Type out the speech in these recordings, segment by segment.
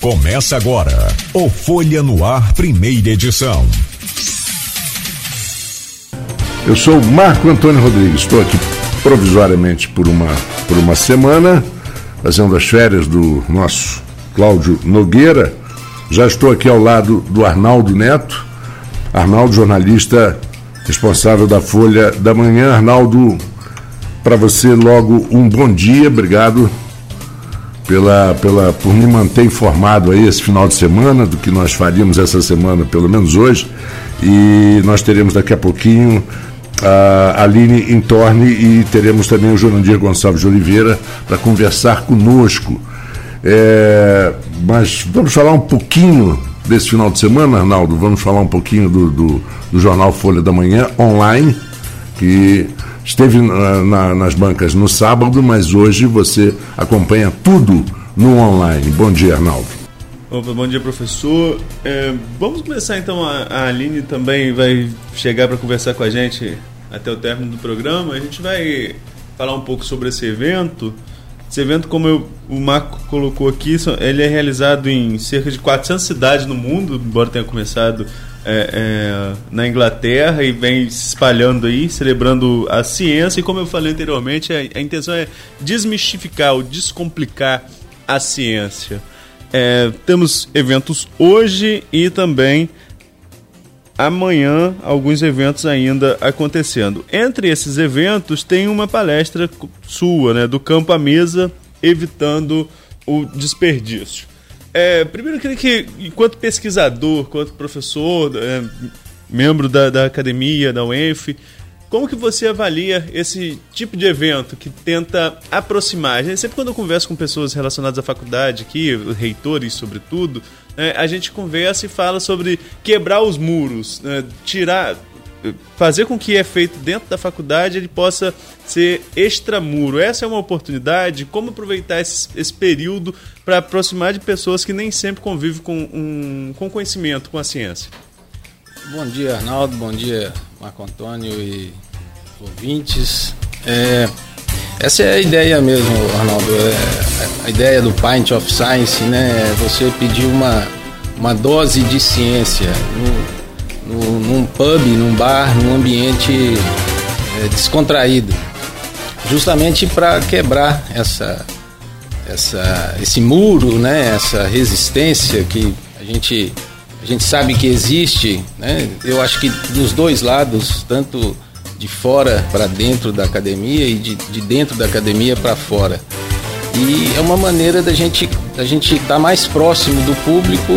Começa agora o Folha no Ar, primeira edição. Eu sou Marco Antônio Rodrigues, estou aqui provisoriamente por uma, por uma semana, fazendo as férias do nosso Cláudio Nogueira. Já estou aqui ao lado do Arnaldo Neto, Arnaldo, jornalista responsável da Folha da Manhã. Arnaldo, para você logo um bom dia, obrigado pela, pela, por me manter informado aí esse final de semana do que nós faríamos essa semana, pelo menos hoje. E nós teremos daqui a pouquinho a Aline Intorne e teremos também o Jurandir Gonçalves de Oliveira para conversar conosco. É, mas vamos falar um pouquinho desse final de semana, Arnaldo. Vamos falar um pouquinho do, do, do jornal Folha da Manhã online, que esteve na, na, nas bancas no sábado, mas hoje você acompanha tudo no online. Bom dia, Arnaldo. Opa, bom dia, professor. É, vamos começar então. A, a Aline também vai chegar para conversar com a gente até o término do programa. A gente vai falar um pouco sobre esse evento. Esse evento, como eu, o Marco colocou aqui, ele é realizado em cerca de 400 cidades no mundo, embora tenha começado é, é, na Inglaterra e vem se espalhando aí, celebrando a ciência. E como eu falei anteriormente, a, a intenção é desmistificar ou descomplicar a ciência. É, temos eventos hoje e também amanhã alguns eventos ainda acontecendo. Entre esses eventos tem uma palestra sua, né, do campo à mesa, evitando o desperdício. É, primeiro eu queria que, enquanto pesquisador, enquanto professor, é, membro da, da academia, da UENF, como que você avalia esse tipo de evento que tenta aproximar? Sempre quando eu converso com pessoas relacionadas à faculdade aqui, reitores sobretudo, né, a gente conversa e fala sobre quebrar os muros, né, tirar, fazer com que é feito dentro da faculdade ele possa ser extramuro. Essa é uma oportunidade. Como aproveitar esse, esse período para aproximar de pessoas que nem sempre convivem com, um, com conhecimento, com a ciência? Bom dia, Arnaldo. Bom dia, Marco Antônio e ouvintes. É, essa é a ideia mesmo, Arnaldo. É, a ideia do Pint of Science, né? É você pedir uma, uma dose de ciência no, num pub, num bar, num ambiente é, descontraído, justamente para quebrar essa, essa, esse muro, né? Essa resistência que a gente a gente sabe que existe, né? Eu acho que dos dois lados, tanto de fora para dentro da academia e de, de dentro da academia para fora. E é uma maneira da gente da gente estar tá mais próximo do público,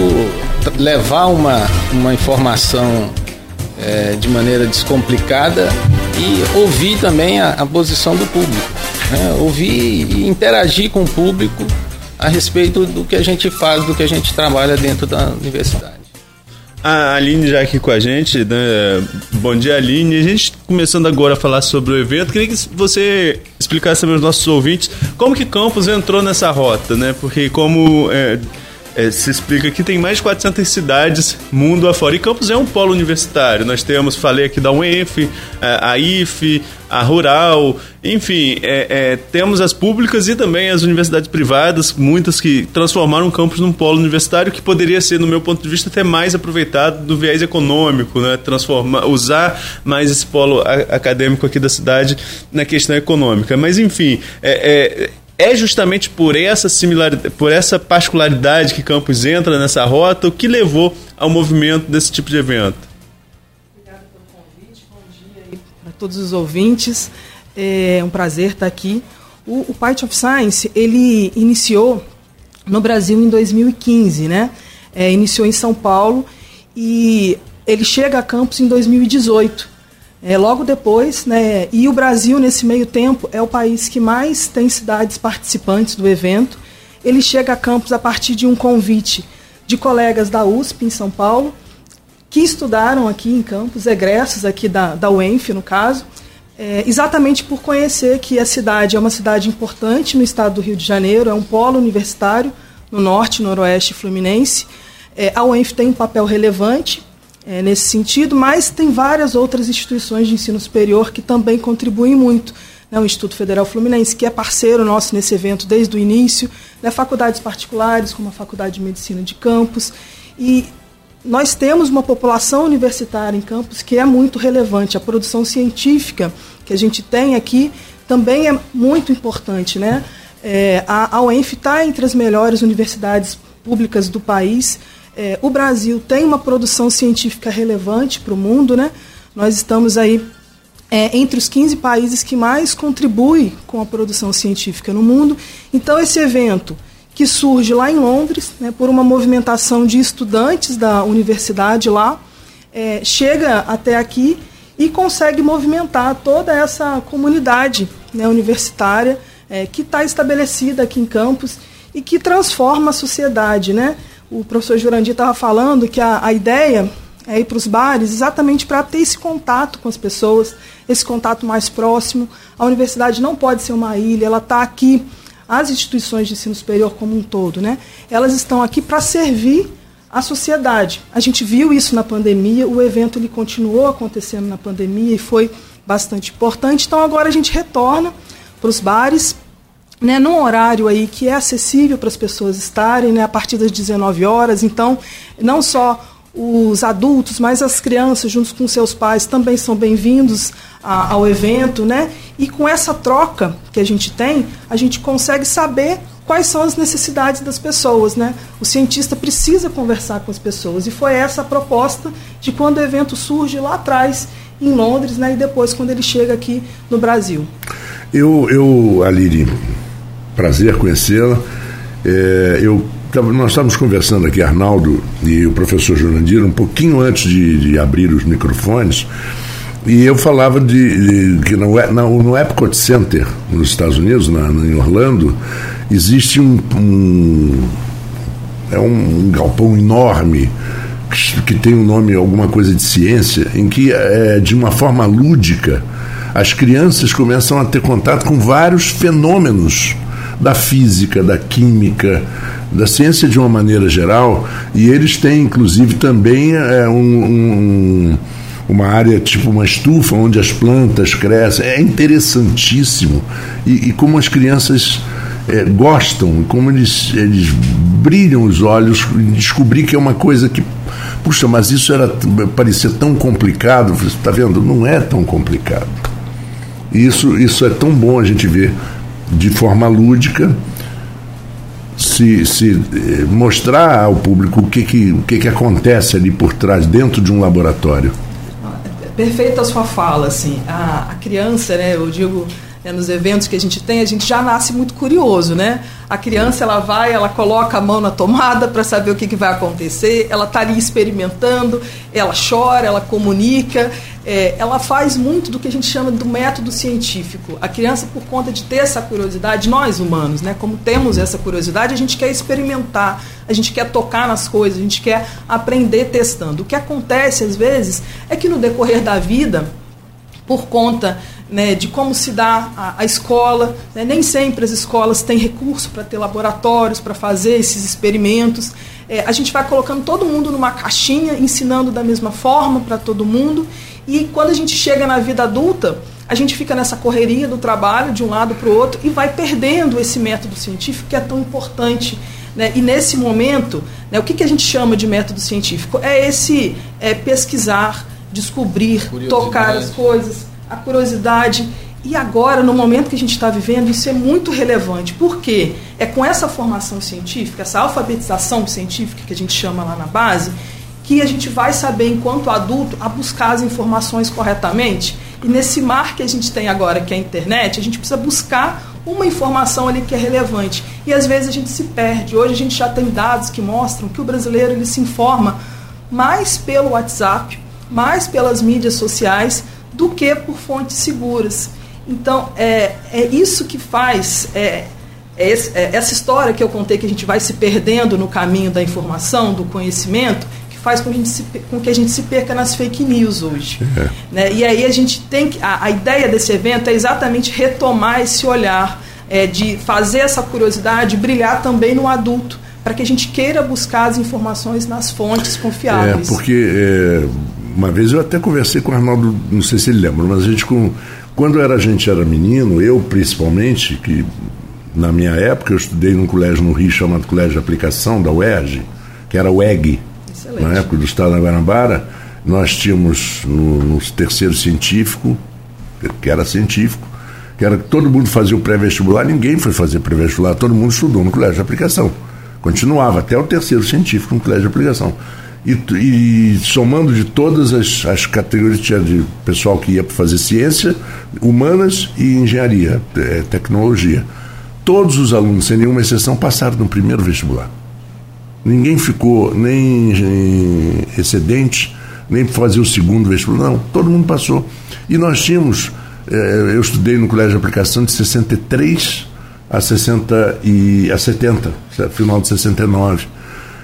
levar uma, uma informação é, de maneira descomplicada e ouvir também a, a posição do público. Né? Ouvir e interagir com o público a respeito do que a gente faz, do que a gente trabalha dentro da universidade. A Aline já aqui com a gente, né? Bom dia, Aline. A gente começando agora a falar sobre o evento, queria que você explicasse para os nossos ouvintes como que Campos entrou nessa rota, né? Porque como é, é, se explica que tem mais de 400 cidades mundo afora. E Campos é um polo universitário. Nós temos, falei aqui da UENF, é, a IFE, a Rural, enfim, é, é, temos as públicas e também as universidades privadas, muitas que transformaram o campus num polo universitário que poderia ser, no meu ponto de vista, até mais aproveitado do viés econômico, né? Transformar, usar mais esse polo acadêmico aqui da cidade na questão econômica. Mas, enfim, é, é justamente por essa similaridade, por essa particularidade que Campos entra nessa rota o que levou ao movimento desse tipo de evento. Obrigada pelo convite, bom dia para todos os ouvintes. É um prazer estar aqui. O, o of Science ele iniciou no Brasil em 2015, né? É, iniciou em São Paulo e ele chega a Campos em 2018. É, logo depois, né, e o Brasil, nesse meio tempo, é o país que mais tem cidades participantes do evento. Ele chega a Campos a partir de um convite de colegas da USP, em São Paulo, que estudaram aqui em Campos, egressos aqui da, da UENF, no caso, é, exatamente por conhecer que a cidade é uma cidade importante no estado do Rio de Janeiro, é um polo universitário no norte, noroeste fluminense. É, a UENF tem um papel relevante é, nesse sentido, mas tem várias outras instituições de ensino superior que também contribuem muito. Né? O Instituto Federal Fluminense, que é parceiro nosso nesse evento desde o início, né, faculdades particulares, como a Faculdade de Medicina de Campos. E nós temos uma população universitária em Campos que é muito relevante. A produção científica que a gente tem aqui também é muito importante. Né? É, a, a UENF está entre as melhores universidades públicas do país. É, o Brasil tem uma produção científica relevante para o mundo. Né? Nós estamos aí é, entre os 15 países que mais contribuem com a produção científica no mundo. Então, esse evento que surge lá em Londres, né, por uma movimentação de estudantes da universidade lá, é, chega até aqui e consegue movimentar toda essa comunidade né, universitária é, que está estabelecida aqui em Campos e que transforma a sociedade. Né? O professor Jurandir estava falando que a, a ideia é ir para os bares exatamente para ter esse contato com as pessoas, esse contato mais próximo. A universidade não pode ser uma ilha, ela está aqui as instituições de ensino superior como um todo, né, elas estão aqui para servir a sociedade. A gente viu isso na pandemia, o evento ele continuou acontecendo na pandemia e foi bastante importante. Então agora a gente retorna para os bares, né, num horário aí que é acessível para as pessoas estarem, né, a partir das 19 horas. Então, não só os adultos, mas as crianças, junto com seus pais, também são bem-vindos ao evento, né? E com essa troca que a gente tem, a gente consegue saber quais são as necessidades das pessoas, né? O cientista precisa conversar com as pessoas e foi essa a proposta de quando o evento surge lá atrás em Londres, né? E depois quando ele chega aqui no Brasil. Eu, eu Aliri, prazer conhecê-la. É, eu nós estávamos conversando aqui, Arnaldo e o professor Jurandir, um pouquinho antes de, de abrir os microfones, e eu falava de, de que no, no Epcot Center, nos Estados Unidos, na, em Orlando, existe um, um é um, um, galpão enorme que, que, tem um nome, alguma coisa de ciência, em que, é, de uma forma lúdica, as crianças começam a ter contato com vários fenômenos da física, da química, da ciência de uma maneira geral, e eles têm, inclusive, também é, um, um, uma área tipo uma estufa onde as plantas crescem. É interessantíssimo. E, e como as crianças é, gostam, como eles, eles brilham os olhos em descobrir que é uma coisa que. Puxa, mas isso era parecia tão complicado. Está vendo? Não é tão complicado. Isso, isso é tão bom a gente ver de forma lúdica se, se eh, mostrar ao público o que, que, o que, que acontece ali por trás, dentro de um laboratório. Perfeita a sua fala, assim. A, a criança, né, eu digo, né, nos eventos que a gente tem, a gente já nasce muito curioso, né? A criança, ela vai, ela coloca a mão na tomada para saber o que, que vai acontecer, ela está ali experimentando, ela chora, ela comunica, é, ela faz muito do que a gente chama do método científico. A criança, por conta de ter essa curiosidade, nós humanos, né, como temos essa curiosidade, a gente quer experimentar, a gente quer tocar nas coisas, a gente quer aprender testando. O que acontece, às vezes, é que no decorrer da vida, por conta né, de como se dá a, a escola. Né, nem sempre as escolas têm recurso para ter laboratórios, para fazer esses experimentos. É, a gente vai colocando todo mundo numa caixinha, ensinando da mesma forma para todo mundo. E quando a gente chega na vida adulta, a gente fica nessa correria do trabalho de um lado para o outro e vai perdendo esse método científico que é tão importante. Né? E nesse momento, né, o que, que a gente chama de método científico? É esse é, pesquisar, descobrir, tocar as coisas, a curiosidade. E agora, no momento que a gente está vivendo, isso é muito relevante. Por quê? É com essa formação científica, essa alfabetização científica que a gente chama lá na base, que a gente vai saber, enquanto adulto, a buscar as informações corretamente. E nesse mar que a gente tem agora, que é a internet, a gente precisa buscar uma informação ali que é relevante. E às vezes a gente se perde. Hoje a gente já tem dados que mostram que o brasileiro ele se informa mais pelo WhatsApp, mais pelas mídias sociais do que por fontes seguras. Então, é, é isso que faz. É, é, esse, é essa história que eu contei que a gente vai se perdendo no caminho da informação, do conhecimento, que faz com que a gente se, com que a gente se perca nas fake news hoje. É. Né? E aí a gente tem que. A, a, ideia desse evento é exatamente retomar esse olhar, é, de fazer essa curiosidade brilhar também no adulto, para que a gente queira buscar as informações nas fontes confiáveis. É, porque uma vez eu até conversei com o Arnaldo, não sei se ele lembra, mas a gente com quando era a gente era menino, eu principalmente, que na minha época, eu estudei num colégio no Rio chamado Colégio de Aplicação, da UERJ, que era o EG, Excelente. na época do Estado da Guanabara. Nós tínhamos no, no terceiro científico, que era científico, que era que todo mundo fazia o pré-vestibular, ninguém foi fazer pré-vestibular, todo mundo estudou no colégio de aplicação. Continuava até o terceiro científico no colégio de aplicação. E, e somando de todas as, as categorias, tinha de pessoal que ia para fazer ciência, humanas e engenharia, te- tecnologia. Todos os alunos, sem nenhuma exceção, passaram no primeiro vestibular. Ninguém ficou nem em excedente, nem para fazer o segundo vestibular, não. Todo mundo passou. E nós tínhamos, eh, eu estudei no colégio de aplicação de 63 a 60 e a 70, final de 69.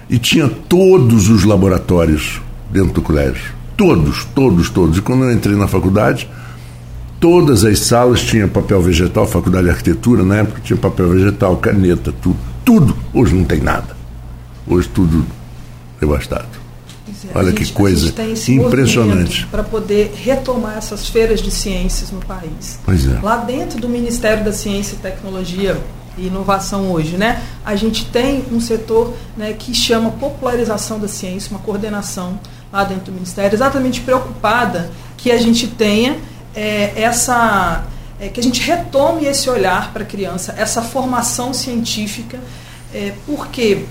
E tinha todos os laboratórios dentro do colégio. Todos, todos, todos. E quando eu entrei na faculdade, todas as salas tinham papel vegetal, faculdade de arquitetura, na época tinha papel vegetal, caneta, tudo. Tudo. Hoje não tem nada. Hoje tudo devastado. É, Olha a que gente- coisa gente impressionante. Para poder retomar essas feiras de ciências no país. Pois é. Lá dentro do Ministério da Ciência e Tecnologia Inovação hoje, né, a gente tem um setor né, que chama popularização da ciência, uma coordenação lá dentro do Ministério, exatamente preocupada que a gente tenha é, essa é, que a gente retome esse olhar para a criança, essa formação científica, é, porque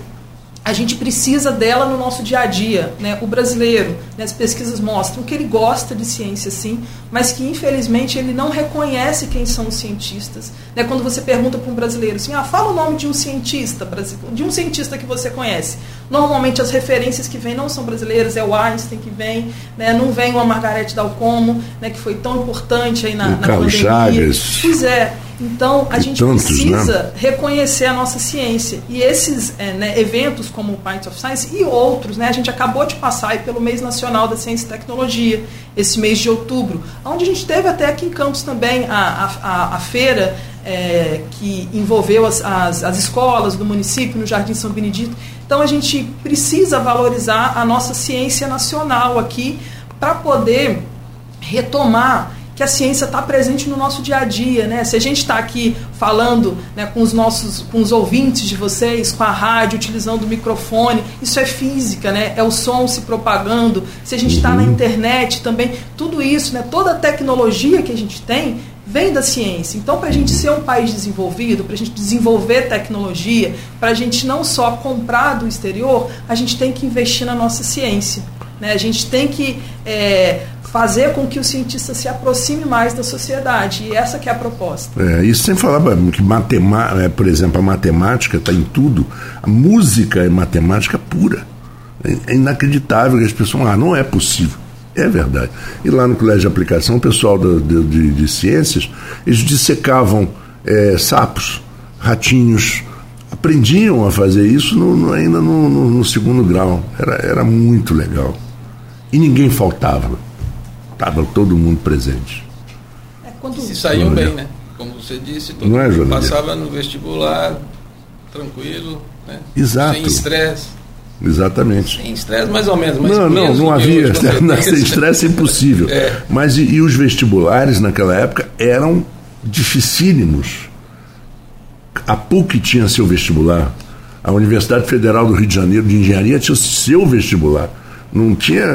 a gente precisa dela no nosso dia a dia. Né? O brasileiro, né, as pesquisas mostram que ele gosta de ciência sim, mas que infelizmente ele não reconhece quem são os cientistas. Né? Quando você pergunta para um brasileiro assim, ah, fala o nome de um cientista, de um cientista que você conhece. Normalmente as referências que vêm não são brasileiras, é o Einstein que vem, né? não vem uma Margarete Dalcomo, né, que foi tão importante aí na, O na Carlos pandemia. Chagas. Pois é. Então a E gente tantos, precisa né? reconhecer a nossa ciência. E esses é, né, eventos como o Pint of Science e outros, né, a gente acabou de passar aí pelo mês nacional da ciência e tecnologia, esse mês de outubro, onde a gente teve até aqui em Campos também a, a, a, a feira é, que envolveu as, as, as escolas do município no Jardim São Benedito. Então a gente precisa valorizar a nossa ciência nacional aqui para poder retomar que a ciência está presente no nosso dia a dia, né? Se a gente está aqui falando né, com os nossos, com os ouvintes de vocês, com a rádio, utilizando o microfone, isso é física, né? É o som se propagando. Se a gente está na internet também, tudo isso, né? Toda a tecnologia que a gente tem vem da ciência. Então, para a gente ser um país desenvolvido, para a gente desenvolver tecnologia, para a gente não só comprar do exterior, a gente tem que investir na nossa ciência. Né? A gente tem que é, fazer com que o cientista se aproxime mais da sociedade. E essa que é a proposta. É, isso sem falar que matemática, é, por exemplo, a matemática está em tudo. A música é matemática pura. É, é inacreditável que as pessoas ah, não é possível. É verdade. E lá no colégio de aplicação, o pessoal de, de, ciências, eles dissecavam é, sapos, ratinhos, aprendiam a fazer isso no, no, ainda no, no, segundo grau. Era, era muito legal. E ninguém faltava. Estava todo mundo presente. É quando... Se saíam bem, né? Como você disse, todo Não é, mundo passava no vestibular tranquilo, né? Exato. sem estresse. Exatamente. Sem estresse, mais ou menos. Mas não, não, não havia. Sem estresse é impossível. É. Mas e, e, os vestibulares naquela época eram dificílimos. A PUC tinha seu vestibular. A Universidade Federal do Rio de Janeiro de Engenharia tinha seu vestibular. Não tinha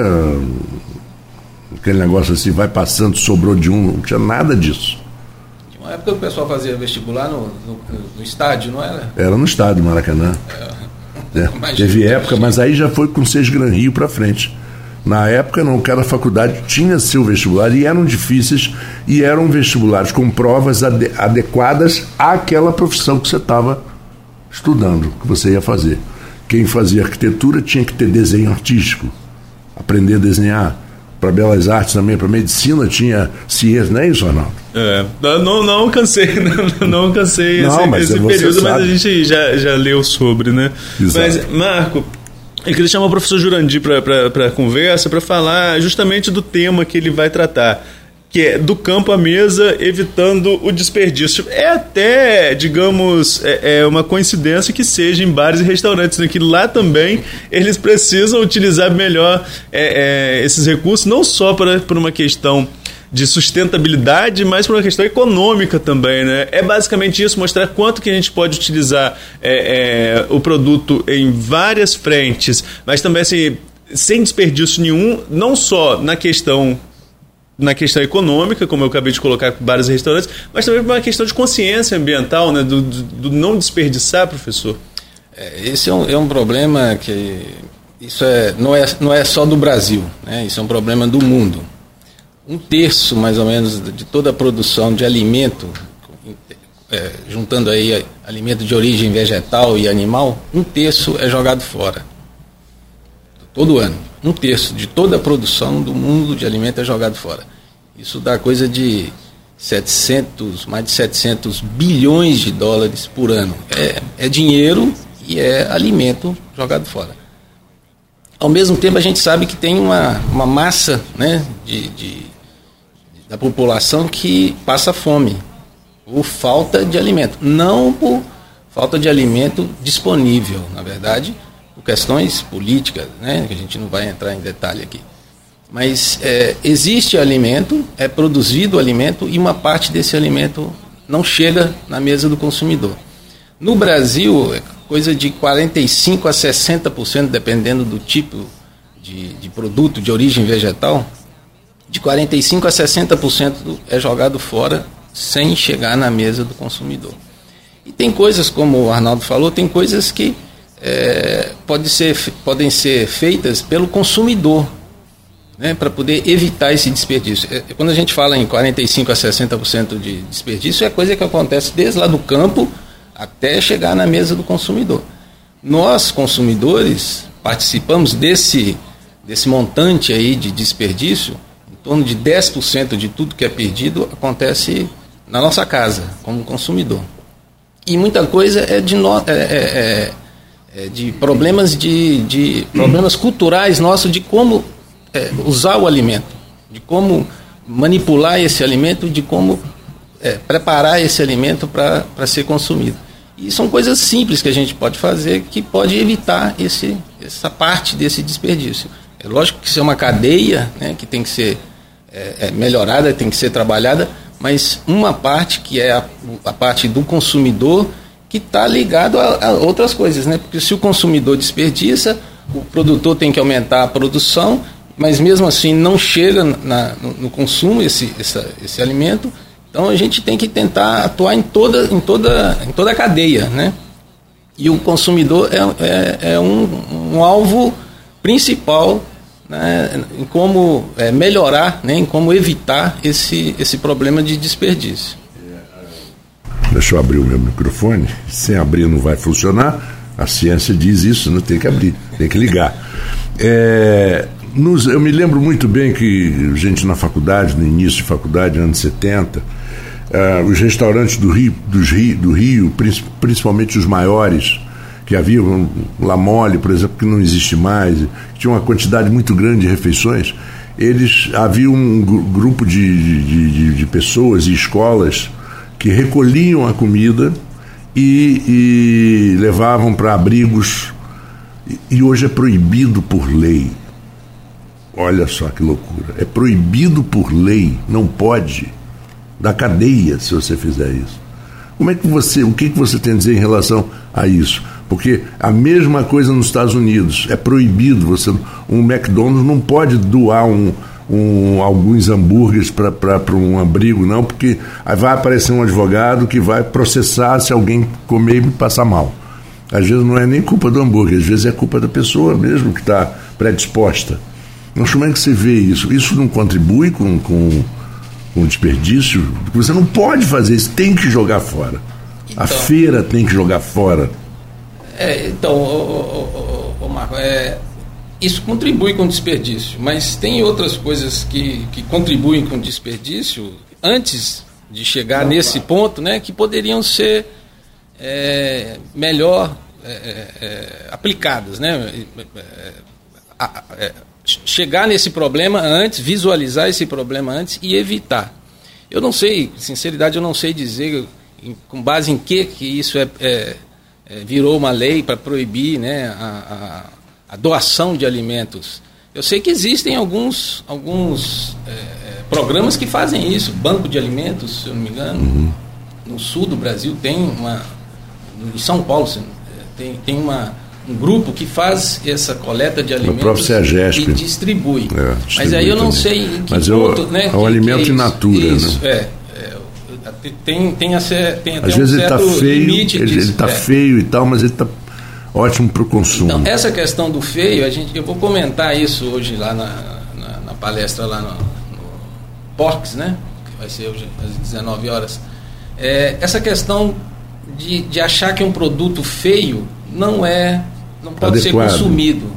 aquele negócio assim, vai passando, sobrou de um, não tinha nada disso. Uma época que o pessoal fazia vestibular no, no, no estádio, não era? Era no estádio, Maracanã. É. É. Teve época, mas aí já foi com seis Gran Rio para frente. Na época, não, cada faculdade tinha seu vestibular e eram difíceis e eram vestibulares com provas ade adequadas àquela profissão que você estava estudando, que você ia fazer. Quem fazia arquitetura tinha que ter desenho artístico, aprender a desenhar. Para belas artes também, para medicina tinha ciência, não é isso, Arnaldo? É, não, não cansei, não, não cansei não, esse, mas esse período, sabe. mas a gente já, já leu sobre, né? Exato. Mas, Marco, eu queria chamar o professor Jurandir para a conversa, para falar justamente do tema que ele vai tratar, que é do campo à mesa, evitando o desperdício. É até, digamos, é, é uma coincidência que seja em bares e restaurantes, né? que lá também eles precisam utilizar melhor é, é, esses recursos, não só para, por uma questão de sustentabilidade, mas por uma questão econômica também, né? É basicamente isso, mostrar quanto que a gente pode utilizar é, é, o produto em várias frentes, mas também assim, sem desperdício nenhum, não só na questão na questão econômica, como eu acabei de colocar com vários restaurantes, mas também uma questão de consciência ambiental, né? do, do, do não desperdiçar, professor. É, esse é um, é um problema que isso é, não, é, não é só do Brasil, né? isso é um problema do mundo. Um terço, mais ou menos, de toda a produção de alimento, é, juntando aí alimento de origem vegetal e animal, um terço é jogado fora. Todo ano. Um terço de toda a produção do mundo de alimento é jogado fora. Isso dá coisa de 700, mais de 700 bilhões de dólares por ano. É, é dinheiro e é alimento jogado fora. Ao mesmo tempo, a gente sabe que tem uma, uma massa né, de, de, da população que passa fome por falta de alimento. Não por falta de alimento disponível, na verdade, por questões políticas, né, que a gente não vai entrar em detalhe aqui. Mas é, existe alimento, é produzido alimento e uma parte desse alimento não chega na mesa do consumidor. No Brasil, é coisa de 45% a 60%, dependendo do tipo de, de produto de origem vegetal, de 45% a 60% é jogado fora sem chegar na mesa do consumidor. E tem coisas, como o Arnaldo falou, tem coisas que é, pode ser, podem ser feitas pelo consumidor, né, para poder evitar esse desperdício. É, quando a gente fala em 45% a 60% de desperdício, é coisa que acontece desde lá do campo até chegar na mesa do consumidor. Nós, consumidores, participamos desse, desse montante aí de desperdício, em torno de 10% de tudo que é perdido acontece na nossa casa, como consumidor. E muita coisa é de, no, é, é, é, é de problemas de, de problemas culturais nossos de como é, usar o alimento, de como manipular esse alimento, de como é, preparar esse alimento para ser consumido. E são coisas simples que a gente pode fazer que pode evitar esse, essa parte desse desperdício. É lógico que isso é uma cadeia né, que tem que ser é, é, melhorada, tem que ser trabalhada, mas uma parte que é a, a parte do consumidor que está ligado a, a, outras coisas, né? Porque se o consumidor desperdiça, o produtor tem que aumentar a produção, mas mesmo assim não chega na, no, no, consumo esse, essa, esse alimento então a gente tem que tentar atuar em toda, em toda, em toda a cadeia, né? E o consumidor é, é, é um, um, alvo principal né, em como é, melhorar, né, em como evitar esse, esse problema de desperdício. Deixa eu abrir o meu microfone. Sem abrir não vai funcionar. A ciência diz isso, não tem que abrir, tem que ligar. É, nos, eu me lembro muito bem que gente na faculdade, no início de faculdade, anos 70, uh, os restaurantes do Rio, dos Rio, do Rio, principalmente os maiores, que havia um La Mole, por exemplo, que não existe mais, tinha uma quantidade muito grande de refeições, eles havia um grupo de, de, de, de pessoas e escolas que recolhiam a comida e, e levavam para abrigos e hoje é proibido por lei. Olha só que loucura. É proibido por lei, não pode da cadeia se você fizer isso. Como é que você, o que, que você tem a dizer em relação a isso? Porque a mesma coisa nos Estados Unidos, é proibido você, um McDonald's não pode doar um, um, alguns hambúrgueres para um abrigo, não, porque aí vai aparecer um advogado que vai processar se alguém comer e passar mal. Às vezes não é nem culpa do hambúrguer, às vezes é culpa da pessoa mesmo que está predisposta. Mas como é que você vê isso? Isso não contribui com, com um desperdício, você não pode fazer isso, tem que jogar fora. Então, a feira tem que jogar fora. É, então, ô, ô, ô, Marco, é, isso contribui com desperdício, mas tem outras coisas que, que contribuem com desperdício antes de chegar não, nesse claro. ponto, né, que poderiam ser é, melhor é, é, é aplicadas, né? É, chegar nesse problema antes, visualizar esse problema antes e evitar. Eu não sei, sinceridade, eu não sei dizer em, com base em que que isso é, é, é virou uma lei para proibir né, a, a, a, doação de alimentos. Eu sei que existem alguns, alguns é, é programas que fazem isso. Banco de alimentos, se eu não me engano, uhum. no sul do Brasil tem uma. Em São Paulo tem, tem uma, um grupo que faz essa coleta de alimentos e distribui. É, distribui. Mas aí eu não também. sei em que Mas ponto, eu, né? É um alimento in natura, isso, né? É, é, tem, tem, a ser, tem Às um vezes ele está feio, ele está é. feio e tal, mas ele está ótimo para o consumo. Então, essa questão do feio, a gente, eu vou comentar isso hoje lá na, na, na palestra lá no, no Porcs, né? Que vai ser hoje às 19 horas. É, essa questão de, de achar que um produto feio não é, não pode Adequado. ser consumido.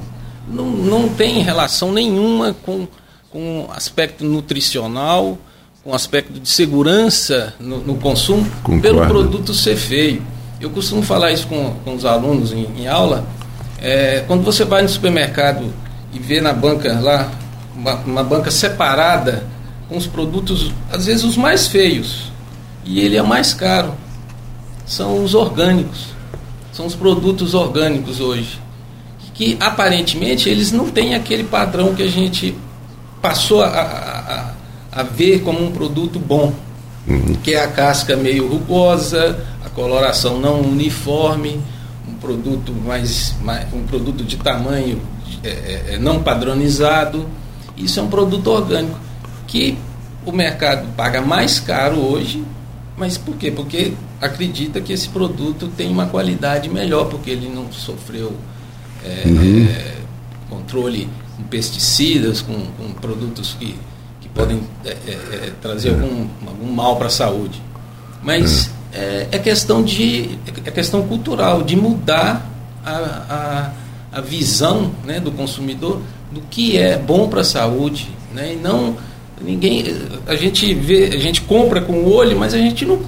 Não, não tem relação nenhuma com, com aspecto nutricional, com aspecto de segurança no, no consumo, Concordo. pelo produto ser feio. Eu costumo falar isso com, com os alunos em, em aula. É, quando você vai no supermercado e vê na banca lá, uma, uma banca separada com os produtos, às vezes os mais feios, e ele é mais caro, são os orgânicos. São os produtos orgânicos hoje. Que aparentemente eles não têm aquele padrão que a gente passou a, a, a ver como um produto bom. Uhum. Que é a casca meio rugosa, a coloração não uniforme, um produto mais, mais um produto de tamanho é, é, é, não padronizado. Isso é um produto orgânico que o mercado paga mais caro hoje, mas por quê? Porque acredita que esse produto tem uma qualidade melhor, porque ele não sofreu é, Uhum. é, controle com pesticidas, com, com produtos que, que podem é, é, é, trazer algum, algum mal para a saúde. Mas é, é questão de é questão cultural, de mudar a, a, a visão né, do consumidor do que é bom para a saúde. Né, e não ninguém. A gente vê, a gente compra com o olho, mas a gente não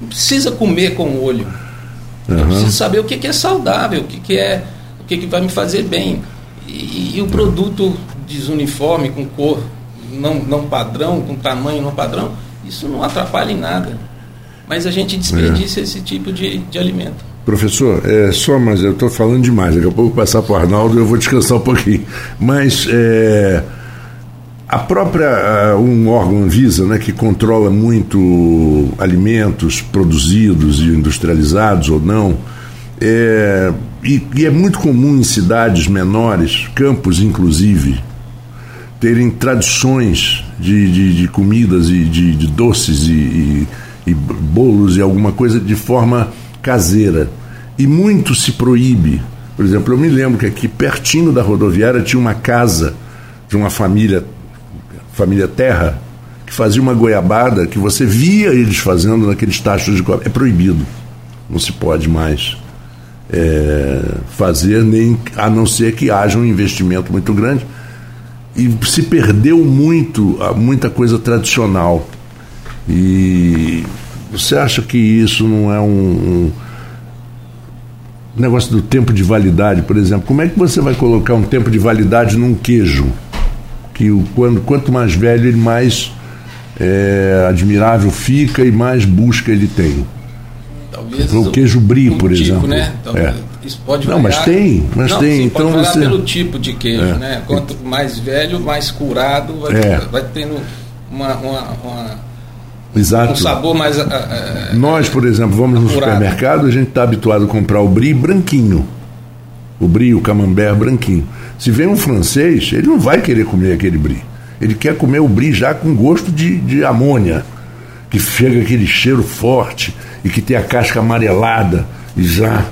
não precisa comer com o olho. Eu Uhum. preciso saber o que, que é saudável, o que, que é, o que, que vai me fazer bem. E, e o produto desuniforme, com cor não, não padrão, com tamanho não padrão, isso não atrapalha em nada. Mas a gente desperdiça esse tipo de, de alimento. Professor, é só, mas eu estou falando demais. Daqui a pouco eu vou passar para o Arnaldo e eu vou descansar um pouquinho. Mas é, a própria, ah, um órgão Anvisa, né, que controla muito alimentos produzidos e industrializados ou não, é, e, e é muito comum em cidades menores, campos inclusive, terem tradições de, de, de comidas e de, de doces e, e, e bolos e alguma coisa de forma caseira. E muito se proíbe. Por exemplo, eu me lembro que aqui pertinho da rodoviária tinha uma casa de uma família, família Terra, que fazia uma goiabada que você via eles fazendo naqueles tachos de cobre. É proibido. Não se pode mais é, fazer, nem a não ser que haja um investimento muito grande. E se perdeu muito, muita coisa tradicional. E você acha que isso não é um, um negócio do tempo de validade, por exemplo? Como é que você vai colocar um tempo de validade num queijo? Que o, quando, quanto mais velho ele mais é, admirável fica e mais busca ele tem. Talvez O queijo brie, um por tipo, exemplo. Né? É. Isso pode Não, mas variar. tem, mas Não, tem, então pode variar você- pelo tipo de queijo, É. né? Quanto mais velho, mais curado, vai, É. vai tendo uma, uma, uma- Exato. um sabor mais. ah, Nós, por exemplo, vamos no Apurado. supermercado, a gente está habituado a comprar o brie branquinho. O brie, o camembert branquinho. Se vem um francês, ele não vai querer comer aquele brie. Ele quer comer o brie já com gosto de, de amônia, que chega aquele cheiro forte e que tem a casca amarelada e já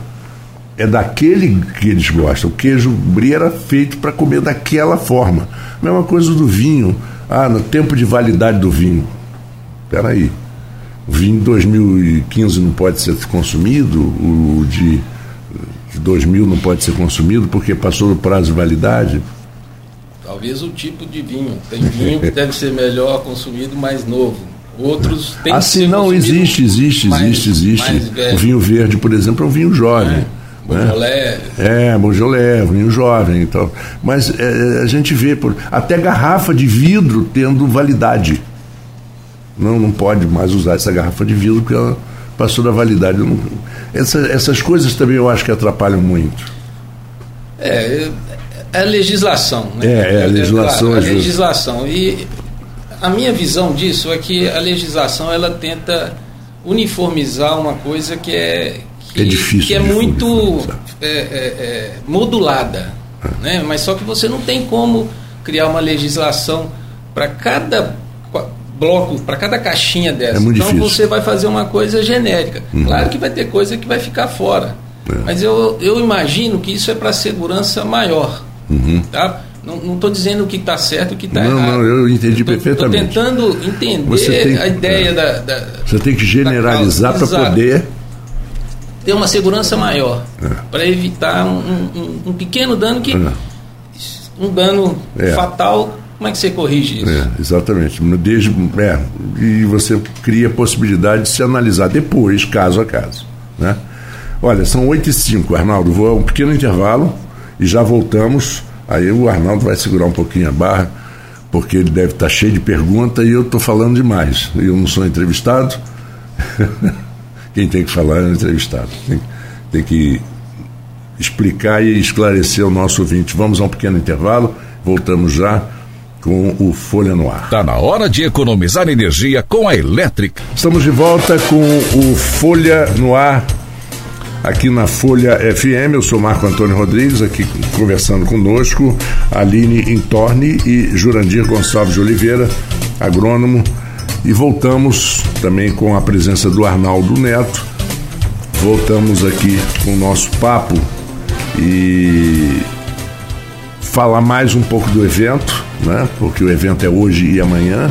é daquele que eles gostam. O queijo brie era feito para comer daquela forma. Mesma coisa do vinho. Ah, no tempo de validade do vinho. Espera aí. O vinho de 2015 não pode ser consumido, o de de 2000 não pode ser consumido porque passou do prazo de validade. talvez o tipo de vinho. Tem vinho que deve ser melhor consumido mais novo. Outros tem que Assim ser não, existe, existe, mais- existe, existe. O vinho verde, por exemplo, é um vinho jovem. né? Beaujolais, É, Beaujolais, vinho jovem e tal. Mas é, a gente vê por, até garrafa de vidro tendo validade. Não, não pode mais usar essa garrafa de vidro porque ela passou da validade. Essa- essas coisas também eu acho que atrapalham muito. É, é a legislação. Né? É, é, a legislação, claro, a legislação. E a minha visão disso é que a legislação ela tenta uniformizar uma coisa que é que é, difícil que é muito é, é, é, modulada, né? Mas só que você não tem como criar uma legislação para cada bloco, para cada caixinha dessa. É muito então difícil. você vai fazer uma coisa genérica. Uhum. Claro que vai ter coisa que vai ficar fora. É. Mas eu, eu imagino que isso é para segurança maior. Uhum. Tá? Não estou dizendo o que está certo e o que está Não, errado. não, eu entendi Tô- perfeitamente. Estou tentando entender Você tem- a ideia é. da, da- Você tem que generalizar para poder. ter uma segurança maior. É. Para evitar um, um- um pequeno dano que. É. Um dano É. fatal. Como é que você corrige isso? É, exatamente. Desde, é, e você cria a possibilidade de se analisar depois, caso a caso. Né? Olha, são 8 e 5, Arnaldo. Vou a um pequeno intervalo e já voltamos. Aí o Arnaldo vai segurar um pouquinho a barra, porque ele deve estar cheio de pergunta e eu estou falando demais. Eu não sou entrevistado. Quem tem que falar é o entrevistado. Tem, tem que explicar e esclarecer o nosso ouvinte. Vamos a um pequeno intervalo, voltamos já com o Folha no Ar. Tá na hora de economizar energia com a elétrica. Estamos de volta com o Folha no Ar, aqui na Folha FM. Eu sou Marco Antônio Rodrigues, aqui conversando conosco, Aline Intorni e Jurandir Gonçalves de Oliveira, agrônomo. E voltamos também com a presença do Arnaldo Neto. Voltamos aqui com o nosso papo e falar mais um pouco do evento, né? Porque o evento é hoje e amanhã.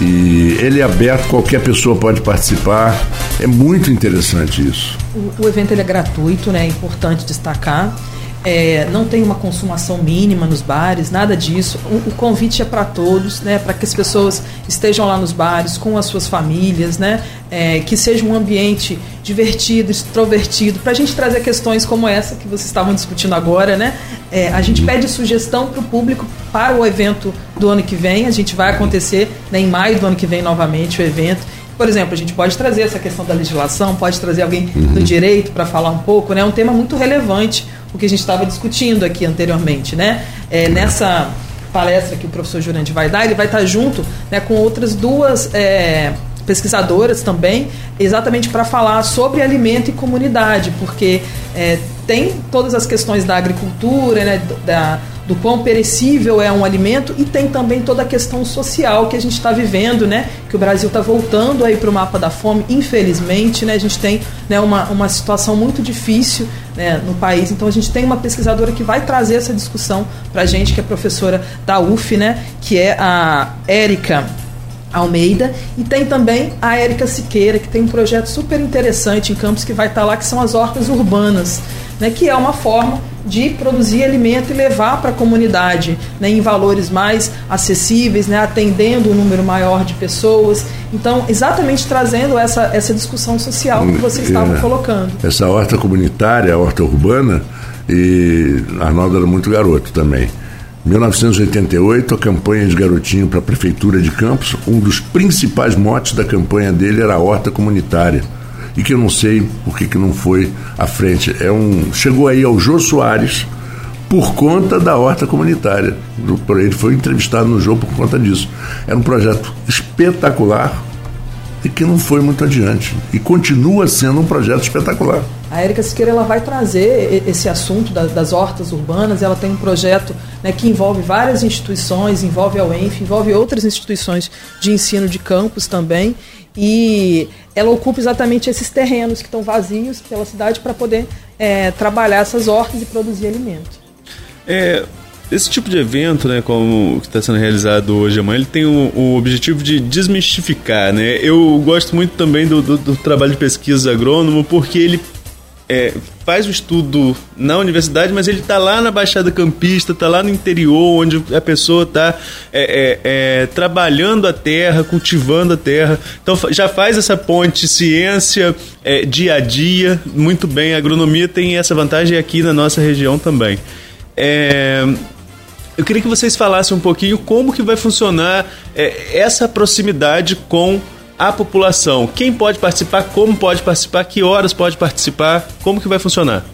E ele é aberto, qualquer pessoa pode participar. É muito interessante isso. O, o evento é gratuito, né? É importante destacar. É, não tem uma consumação mínima nos bares, nada disso. O, o convite é para todos, né? Para que as pessoas estejam lá nos bares com as suas famílias, né? É, que seja um ambiente divertido, extrovertido, para a gente trazer questões como essa que vocês estavam discutindo agora, né? É, a gente pede sugestão para o público para o evento do ano que vem. A gente vai acontecer né, em maio do ano que vem novamente o evento. Por exemplo, a gente pode trazer essa questão da legislação, pode trazer alguém do direito para falar um pouco, né? É um tema muito relevante o que a gente estava discutindo aqui anteriormente, né? É, nessa palestra que o professor Jurandir vai dar, ele vai estar junto né, com outras duas é, pesquisadoras também, exatamente para falar sobre alimento e comunidade, porque é, tem todas as questões da agricultura, né, da, do quão perecível é um alimento e tem também toda a questão social que a gente está vivendo, né? Que o Brasil está voltando aí para o mapa da fome, infelizmente, né? A gente tem né, uma, uma situação muito difícil né, no país, então a gente tem uma pesquisadora que vai trazer essa discussão para a gente, que é professora da UF, né? Que é a Érica Almeida e tem também a Érica Siqueira, que tem um projeto super interessante em Campos que vai estar lá, que são as hortas urbanas, né, que é uma forma de produzir alimento e levar para a comunidade né, em valores mais acessíveis, né, atendendo um número maior de pessoas. Então, exatamente trazendo essa, essa discussão social que vocês estavam É. colocando. Essa horta comunitária, a horta urbana, e Arnaldo era muito garoto também. 1988, a campanha de garotinho para a Prefeitura de Campos, um dos principais motes da campanha dele era a horta comunitária. E que eu não sei por que, não foi à frente. É um, chegou aí ao Jô Soares por conta da horta comunitária. Ele foi entrevistado no Jô por conta disso. Era um projeto espetacular e que não foi muito adiante. E continua sendo um projeto espetacular. A Érica Siqueira ela vai trazer esse assunto da- das hortas urbanas. Ela tem um projeto né, que envolve várias instituições, envolve a UENF, envolve outras instituições de ensino de campus também. E ela ocupa exatamente esses terrenos que estão vazios pela cidade para poder eh, trabalhar essas hortas e produzir alimento. É, esse tipo de evento, né, como o que está sendo realizado hoje amanhã, ele tem o, o objetivo de desmistificar, né? Eu gosto muito também do, do- do trabalho de pesquisa agrônomo porque ele é, faz o estudo na universidade, mas ele está lá na Baixada Campista, está lá no interior, onde a pessoa está trabalhando a terra, cultivando a terra. Então já faz essa ponte ciência, é, dia a dia, muito bem. A agronomia tem essa vantagem aqui na nossa região também. É, eu queria que vocês falassem um pouquinho como que vai funcionar é, essa proximidade com a população. Quem pode participar, como pode participar, que horas pode participar, como que vai funcionar?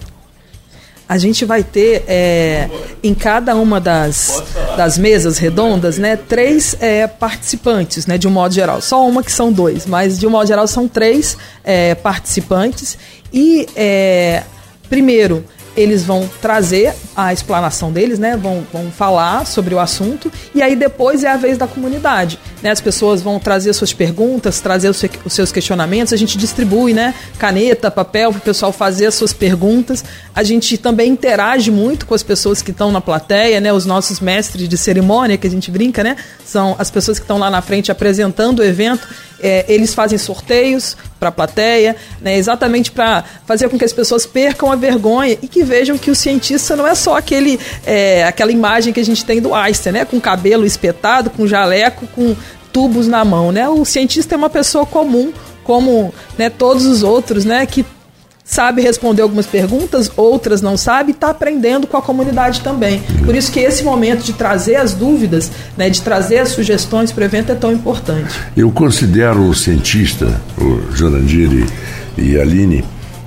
A gente vai ter é, em cada uma das das mesas redondas, né, três é, participantes, né, de um modo geral. Só uma que são dois, mas de um modo geral são três é, participantes. E, é, primeiro, eles vão trazer a explanação deles, né? Vão, vão falar sobre o assunto e aí depois é a vez da comunidade, né? As pessoas vão trazer suas perguntas, trazer os, seus questionamentos. A gente distribui, né? Caneta, papel para o pessoal fazer as suas perguntas. A gente também interage muito com as pessoas que estão na plateia, né? Os nossos mestres de cerimônia que a gente brinca, né? São as pessoas que estão lá na frente apresentando o evento é, eles fazem sorteios para a plateia, né, exatamente para fazer com que as pessoas percam a vergonha e que vejam que o cientista não é só aquele, é, aquela imagem que a gente tem do Einstein, né, com cabelo espetado, com jaleco, com tubos na mão. Né? O cientista é uma pessoa comum, como né, todos os outros, né, que sabe responder algumas perguntas, outras não sabe, está aprendendo com a comunidade também. Por isso que esse momento de trazer as dúvidas, né, de trazer as sugestões para o evento é tão importante. Eu considero o cientista, o Jorandir e, e Aline,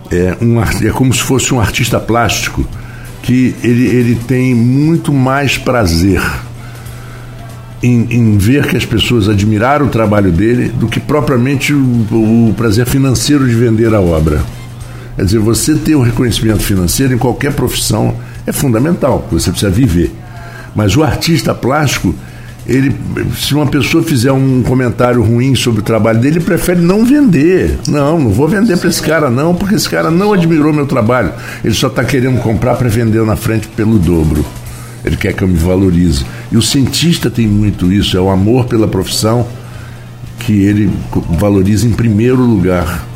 é, um, é como se fosse um artista plástico que ele, ele tem muito mais prazer em, em, ver que as pessoas admiraram o trabalho dele do que propriamente o, o prazer financeiro de vender a obra. Quer dizer, você ter o um reconhecimento financeiro em qualquer profissão é fundamental, você precisa viver. Mas o artista plástico, ele, se uma pessoa fizer um comentário ruim sobre o trabalho dele, ele prefere não vender. Não, não vou vender para esse cara não, porque esse cara não admirou meu trabalho. Ele só está querendo comprar para vender na frente pelo dobro. Ele quer que eu me valorize. E o cientista tem muito isso, é o amor pela profissão que ele valoriza em primeiro lugar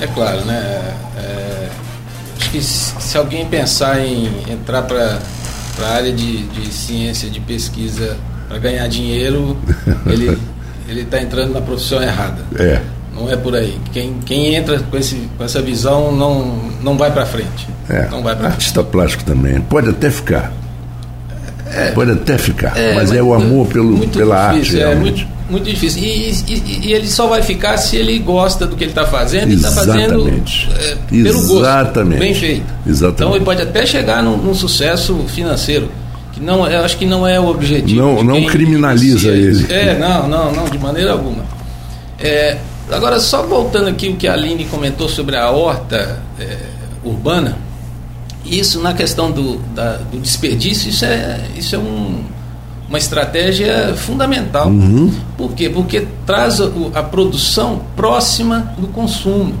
é claro, né? É, acho que se alguém pensar em entrar para a área de, de ciência, de pesquisa, para ganhar dinheiro, ele ele está entrando na profissão errada. É. Não é por aí. Quem, quem entra com, esse, com essa visão não, não vai para frente. É. Não vai para Artista plástico também. Pode até ficar. É. Pode até ficar. É, mas, mas, é o amor pelo, pela difícil, arte. É, muito, muito difícil. E, e, e, ele só vai ficar se ele gosta do que ele está fazendo e está fazendo é, pelo Exatamente. gosto. Bem feito. Exatamente. Então ele pode até chegar num, num sucesso financeiro. Que não, eu acho que não é o objetivo. Não, não criminaliza ele. É, não, não, não, de maneira alguma. É, agora, só voltando aqui o que a Aline comentou sobre a horta é, urbana, isso na questão do, da, do desperdício, isso é, isso é um uma estratégia fundamental. Uhum. Por quê? Porque traz a, a produção próxima do consumo,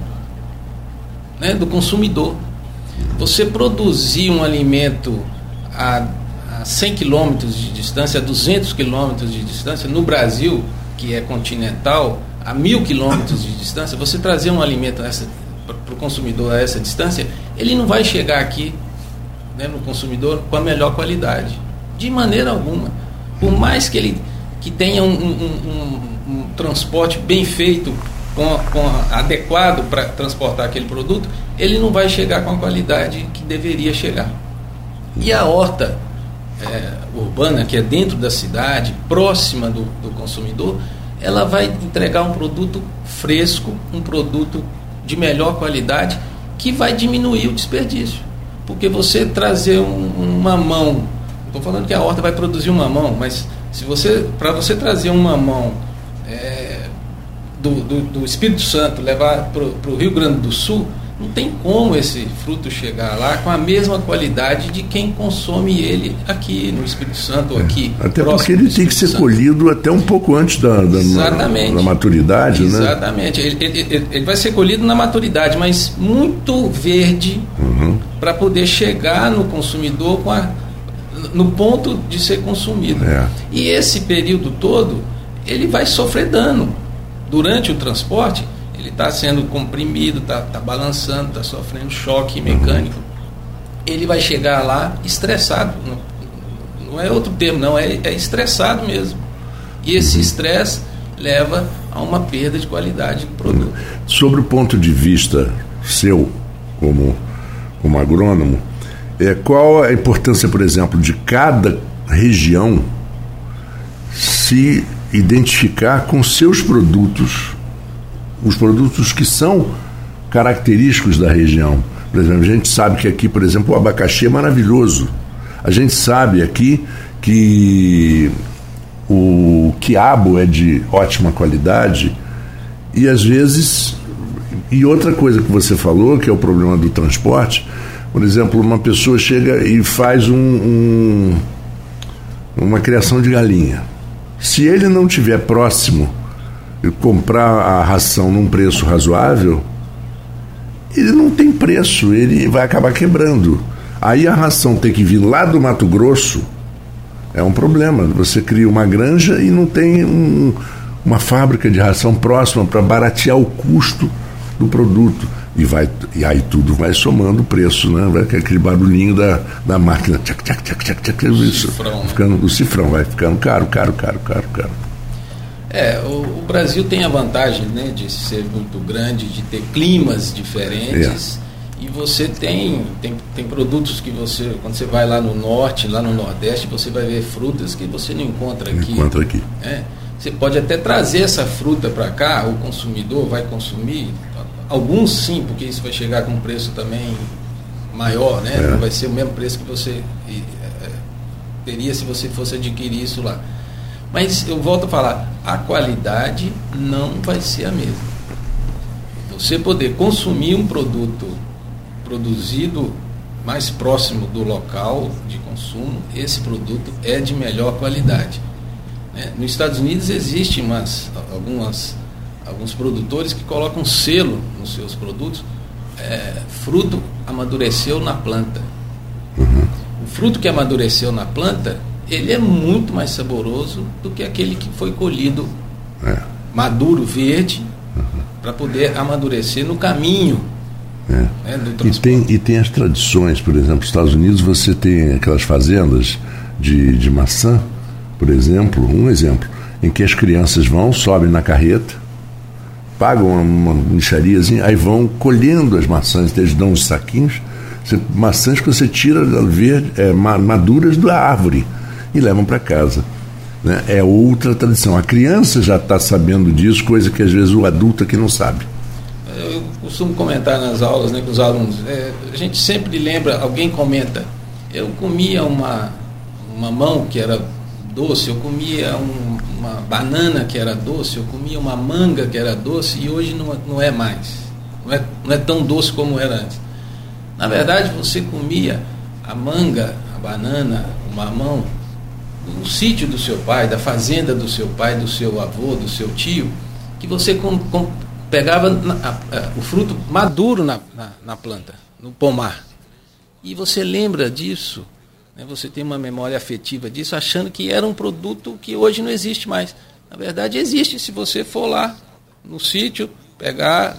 né, do consumidor. Você produzir um alimento a, a 100 quilômetros de distância, a 200 quilômetros de distância, no Brasil, que é continental, a mil quilômetros de distância, você trazer um alimento para o consumidor a essa distância, ele não vai chegar aqui né, no consumidor com a melhor qualidade. De maneira alguma por mais que ele que tenha um, um, um, um transporte bem feito, com, com adequado para transportar aquele produto, ele não vai chegar com a qualidade que deveria chegar. E a horta é, urbana, que é dentro da cidade, próxima do, do consumidor, ela vai entregar um produto fresco, um produto de melhor qualidade, que vai diminuir o desperdício. Porque você trazer um, uma mão Estou falando que a horta vai produzir um mamão, mas se você, para você trazer um mamão é, do, do, do, Espírito Santo, levar para o Rio Grande do Sul, não tem como esse fruto chegar lá com a mesma qualidade de quem consome ele aqui no Espírito Santo ou aqui. É, até porque ele tem que ser Santo. colhido até um pouco antes da, da, Exatamente. da maturidade, Exatamente. né? Exatamente. Ele, ele, ele, vai ser colhido na maturidade, mas muito verde uhum. para poder chegar no consumidor com a no ponto de ser consumido. É. E esse período todo, ele vai sofrer dano. Durante o transporte, ele está sendo comprimido, está tá balançando, está sofrendo choque mecânico. Uhum. Ele vai chegar lá estressado. Não, não é outro termo, não, é, é estressado mesmo. E esse uhum. estresse leva a uma perda de qualidade do produto. Sobre o ponto de vista seu, como, como agrônomo, é, qual a importância, por exemplo, de cada região se identificar com seus produtos, os produtos que são característicos da região? Por exemplo, a gente sabe que aqui, por exemplo, o abacaxi é maravilhoso. A gente sabe aqui que o quiabo é de ótima qualidade e às vezes e outra coisa que você falou que é o problema do transporte por exemplo uma pessoa chega e faz um, um uma criação de galinha se ele não tiver próximo comprar a ração num preço razoável ele não tem preço ele vai acabar quebrando aí a ração tem que vir lá do Mato Grosso é um problema. Você cria uma granja e não tem um, uma fábrica de ração próxima para baratear o custo do produto. E, vai, e aí tudo vai somando o preço, né? Vai aquele barulhinho da, da máquina. Tchac, tchac, tchac, tchac, tchac, o cifrão. Né? Ficando, o cifrão vai ficando caro, caro, caro, caro, caro. É, o, o Brasil tem a vantagem né, de ser muito grande, de ter climas diferentes. É e você tem, tem, tem produtos que você, quando você vai lá no norte, lá no nordeste, você vai ver frutas que você não encontra aqui. Encontra aqui. É, você pode até trazer essa fruta para cá, o consumidor vai consumir. Alguns sim, porque isso vai chegar com um preço também maior, né? É. Não vai ser o mesmo preço que você é, teria se você fosse adquirir isso lá. Mas eu volto a falar, a qualidade não vai ser a mesma. Você poder consumir um produto produzido mais próximo do local de consumo, esse produto é de melhor qualidade. Né? Nos Estados Unidos existem umas, algumas, alguns produtores que colocam selo nos seus produtos, é, fruto amadureceu na planta. Uhum. O fruto que amadureceu na planta, ele é muito mais saboroso do que aquele que foi colhido é. maduro, verde, uhum. para poder amadurecer no caminho é. É, e, tem, e tem as tradições, por exemplo, nos Estados Unidos você tem aquelas fazendas de, de maçã, por exemplo, um exemplo, em que as crianças vão, sobem na carreta, pagam uma, uma aí vão colhendo as maçãs, eles dão uns saquinhos, você, maçãs que você tira verde, é, maduras da árvore e levam para casa. Né? É outra tradição. A criança já está sabendo disso, coisa que às vezes o adulto aqui não sabe eu costumo comentar nas aulas né, com os alunos, é, a gente sempre lembra, alguém comenta, eu comia uma, uma mão que era doce, eu comia um, uma banana que era doce, eu comia uma manga que era doce e hoje não, não é mais. Não é, não é tão doce como era antes. Na verdade, você comia a manga, a banana, o mamão, no sítio do seu pai, da fazenda do seu pai, do seu avô, do seu tio, que você com, com, pegava na, a, a, o fruto maduro na, na, na, planta, no pomar. E você lembra disso, né? você tem uma memória afetiva disso, achando que era um produto que hoje não existe mais. Na verdade, existe se você for lá no sítio, pegar,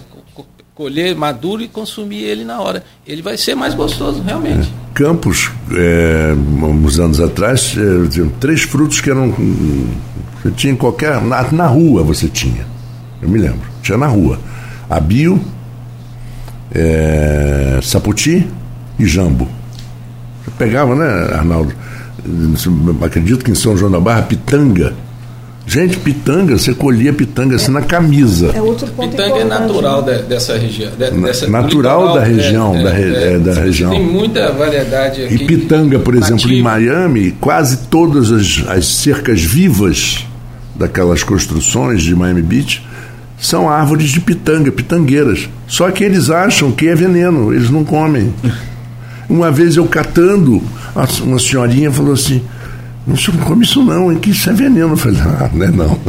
colher maduro e consumir ele na hora. Ele vai ser mais gostoso, realmente. É. Campos, é, uns anos atrás, é, três frutos que eram. Você tinha em qualquer. Na, na rua você tinha. Eu me lembro tinha na rua. Abio, é, Saputi e Jambo. Eu pegava, né, Arnaldo? Acredito que em São João da Barra, pitanga. Gente, pitanga, você colhia pitanga assim na camisa. É outro ponto pitanga é natural de, dessa região. De, dessa, natural litoral, da região. É, da, é, é, da região. Tem muita variedade aqui. E pitanga, por exemplo, nativo. em Miami, quase todas as, as cercas vivas daquelas construções de Miami Beach são árvores de pitanga, pitangueiras. Só que eles acham que é veneno, eles não comem. Uma vez eu catando, uma senhorinha falou assim: não, senhor não come isso não, hein, que isso é veneno. Eu falei: ah, não é não.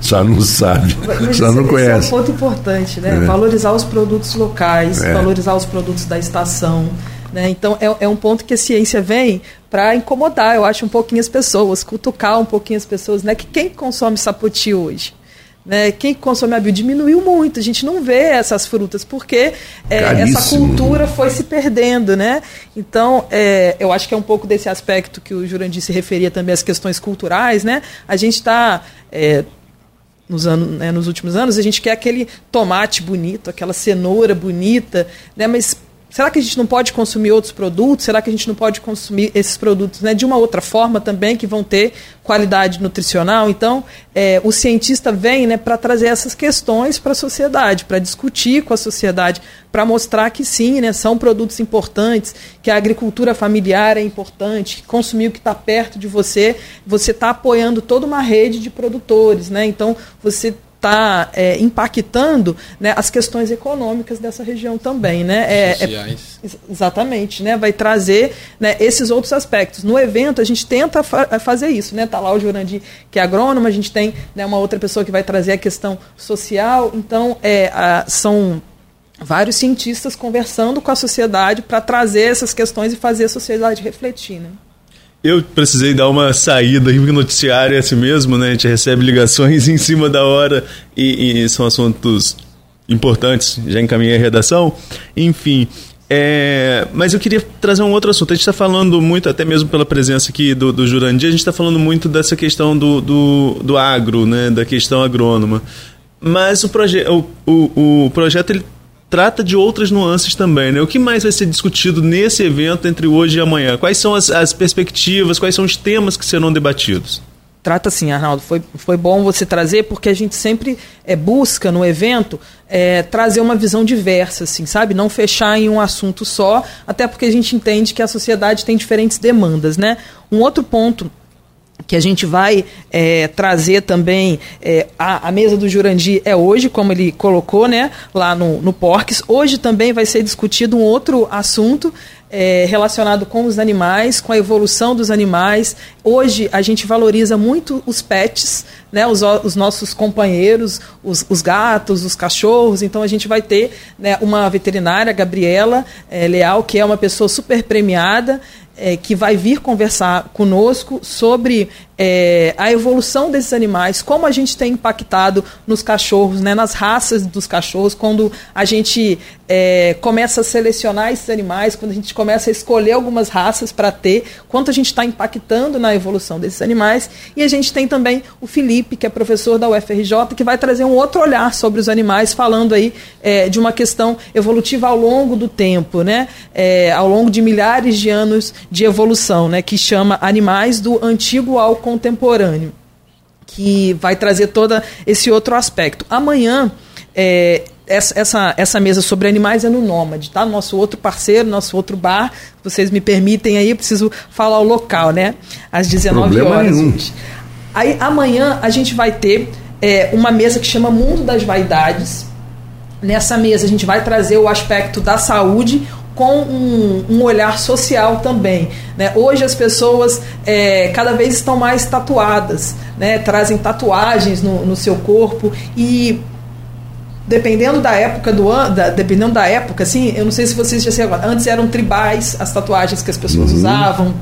Só não sabe, Mas só não conhece. é um ponto importante, né? É. Valorizar os produtos locais, é. valorizar os produtos da estação. Né? Então, é, é um ponto que a ciência vem para incomodar, eu acho, um pouquinho as pessoas, cutucar um pouquinho as pessoas. Né? Que quem consome sapoti hoje? Né? Quem consome a bio diminuiu muito, a gente não vê essas frutas, porque é, essa cultura foi se perdendo. Né? Então, é, eu acho que é um pouco desse aspecto que o Jurandir se referia também às questões culturais. Né? A gente está. É, nos, anos, né, nos últimos anos, a gente quer aquele tomate bonito, aquela cenoura bonita, né, mas será que a gente não pode consumir outros produtos? Será que a gente não pode consumir esses produtos né, de uma outra forma também, que vão ter qualidade nutricional? Então, é, o cientista vem né, para trazer essas questões para a sociedade, para discutir com a sociedade, para mostrar que sim, né, são produtos importantes, que a agricultura familiar é importante, que consumir o que está perto de você, você está apoiando toda uma rede de produtores. Né? Então, você está é, impactando né, as questões econômicas dessa região também, né? É, é, exatamente, né? Vai trazer né, esses outros aspectos. No evento a gente tenta fa é, fazer isso, né? Tá lá o Jurandir que é agrônomo, a gente tem né, uma outra pessoa que vai trazer a questão social. Então é, a, são vários cientistas conversando com a sociedade para trazer essas questões e fazer a sociedade refletir, né? Eu precisei dar uma saída em noticiário é assim mesmo, né? A gente recebe ligações em cima da hora e, e são assuntos importantes. Já encaminhei a redação. Enfim, é, mas eu queria trazer um outro assunto. A gente está falando muito, até mesmo pela presença aqui do, do Jurandir, a gente está falando muito dessa questão do, do, do agro, né? da questão agrônoma. Mas o, proje o, o, o projeto ele trata de outras nuances também, né? O que mais vai ser discutido nesse evento entre hoje e amanhã? Quais são as, as perspectivas, quais são os temas que serão debatidos? Trata assim, Arnaldo, foi, foi bom você trazer, porque a gente sempre é, busca no evento é, trazer uma visão diversa, assim, sabe? Não fechar em um assunto só, até porque a gente entende que a sociedade tem diferentes demandas, né? Um outro ponto que a gente vai é, trazer também é, a, a, mesa do Jurandir é hoje, como ele colocou, né, lá no, no Porques. Hoje também vai ser discutido um outro assunto é, relacionado com os animais, com a evolução dos animais. Hoje a gente valoriza muito os pets, né, os, os nossos companheiros, os, os, gatos, os cachorros. Então a gente vai ter né, uma veterinária, Gabriela é, Leal, que é uma pessoa super premiada é, que vai vir conversar conosco sobre é, a evolução desses animais, como a gente tem impactado nos cachorros, né, nas raças dos cachorros, quando a gente é, começa a selecionar esses animais, quando a gente começa a escolher algumas raças para ter, quanto a gente está impactando na evolução desses animais. E a gente tem também o Felipe, que é professor da UFRJ, que vai trazer um outro olhar sobre os animais, falando aí é, de uma questão evolutiva ao longo do tempo, né, é, ao longo de milhares de anos de evolução, né, que chama Animais do Antigo ao contemporâneo, que vai trazer todo esse outro aspecto. Amanhã, é, essa, essa, essa mesa sobre animais é no Nômade, tá? Nosso outro parceiro, nosso outro bar. Vocês me permitem aí, eu preciso falar o local, né? Às 19 Problema horas. Nenhum. Aí amanhã a gente vai ter é, uma mesa que chama Mundo das Vaidades. Nessa mesa a gente vai trazer o aspecto da saúde, com um, um, olhar social também. Né? Hoje as pessoas é, cada vez estão mais tatuadas, né? trazem tatuagens no, no seu corpo e dependendo da época do ano, dependendo da época, assim, eu não sei se vocês já sei antes eram tribais as tatuagens que as pessoas uhum. usavam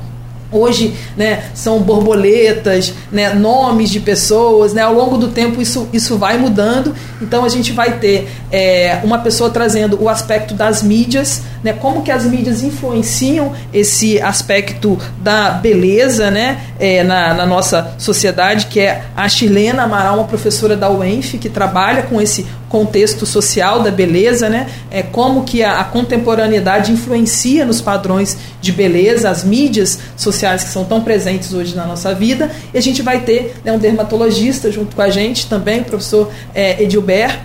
Hoje, né, são borboletas, né, nomes de pessoas, né, ao longo do tempo isso, isso vai mudando. Então a gente vai ter é, uma pessoa trazendo o aspecto das mídias, né, como que as mídias influenciam esse aspecto da beleza, né, é, na, na, nossa sociedade, que é a Chilena Amaral, uma professora da UENF que trabalha com esse contexto social da beleza, né? É, como que a, a, contemporaneidade influencia nos padrões de beleza, as mídias sociais que são tão presentes hoje na nossa vida. E a gente vai ter né, um dermatologista junto com a gente também, o professor é, Edilber,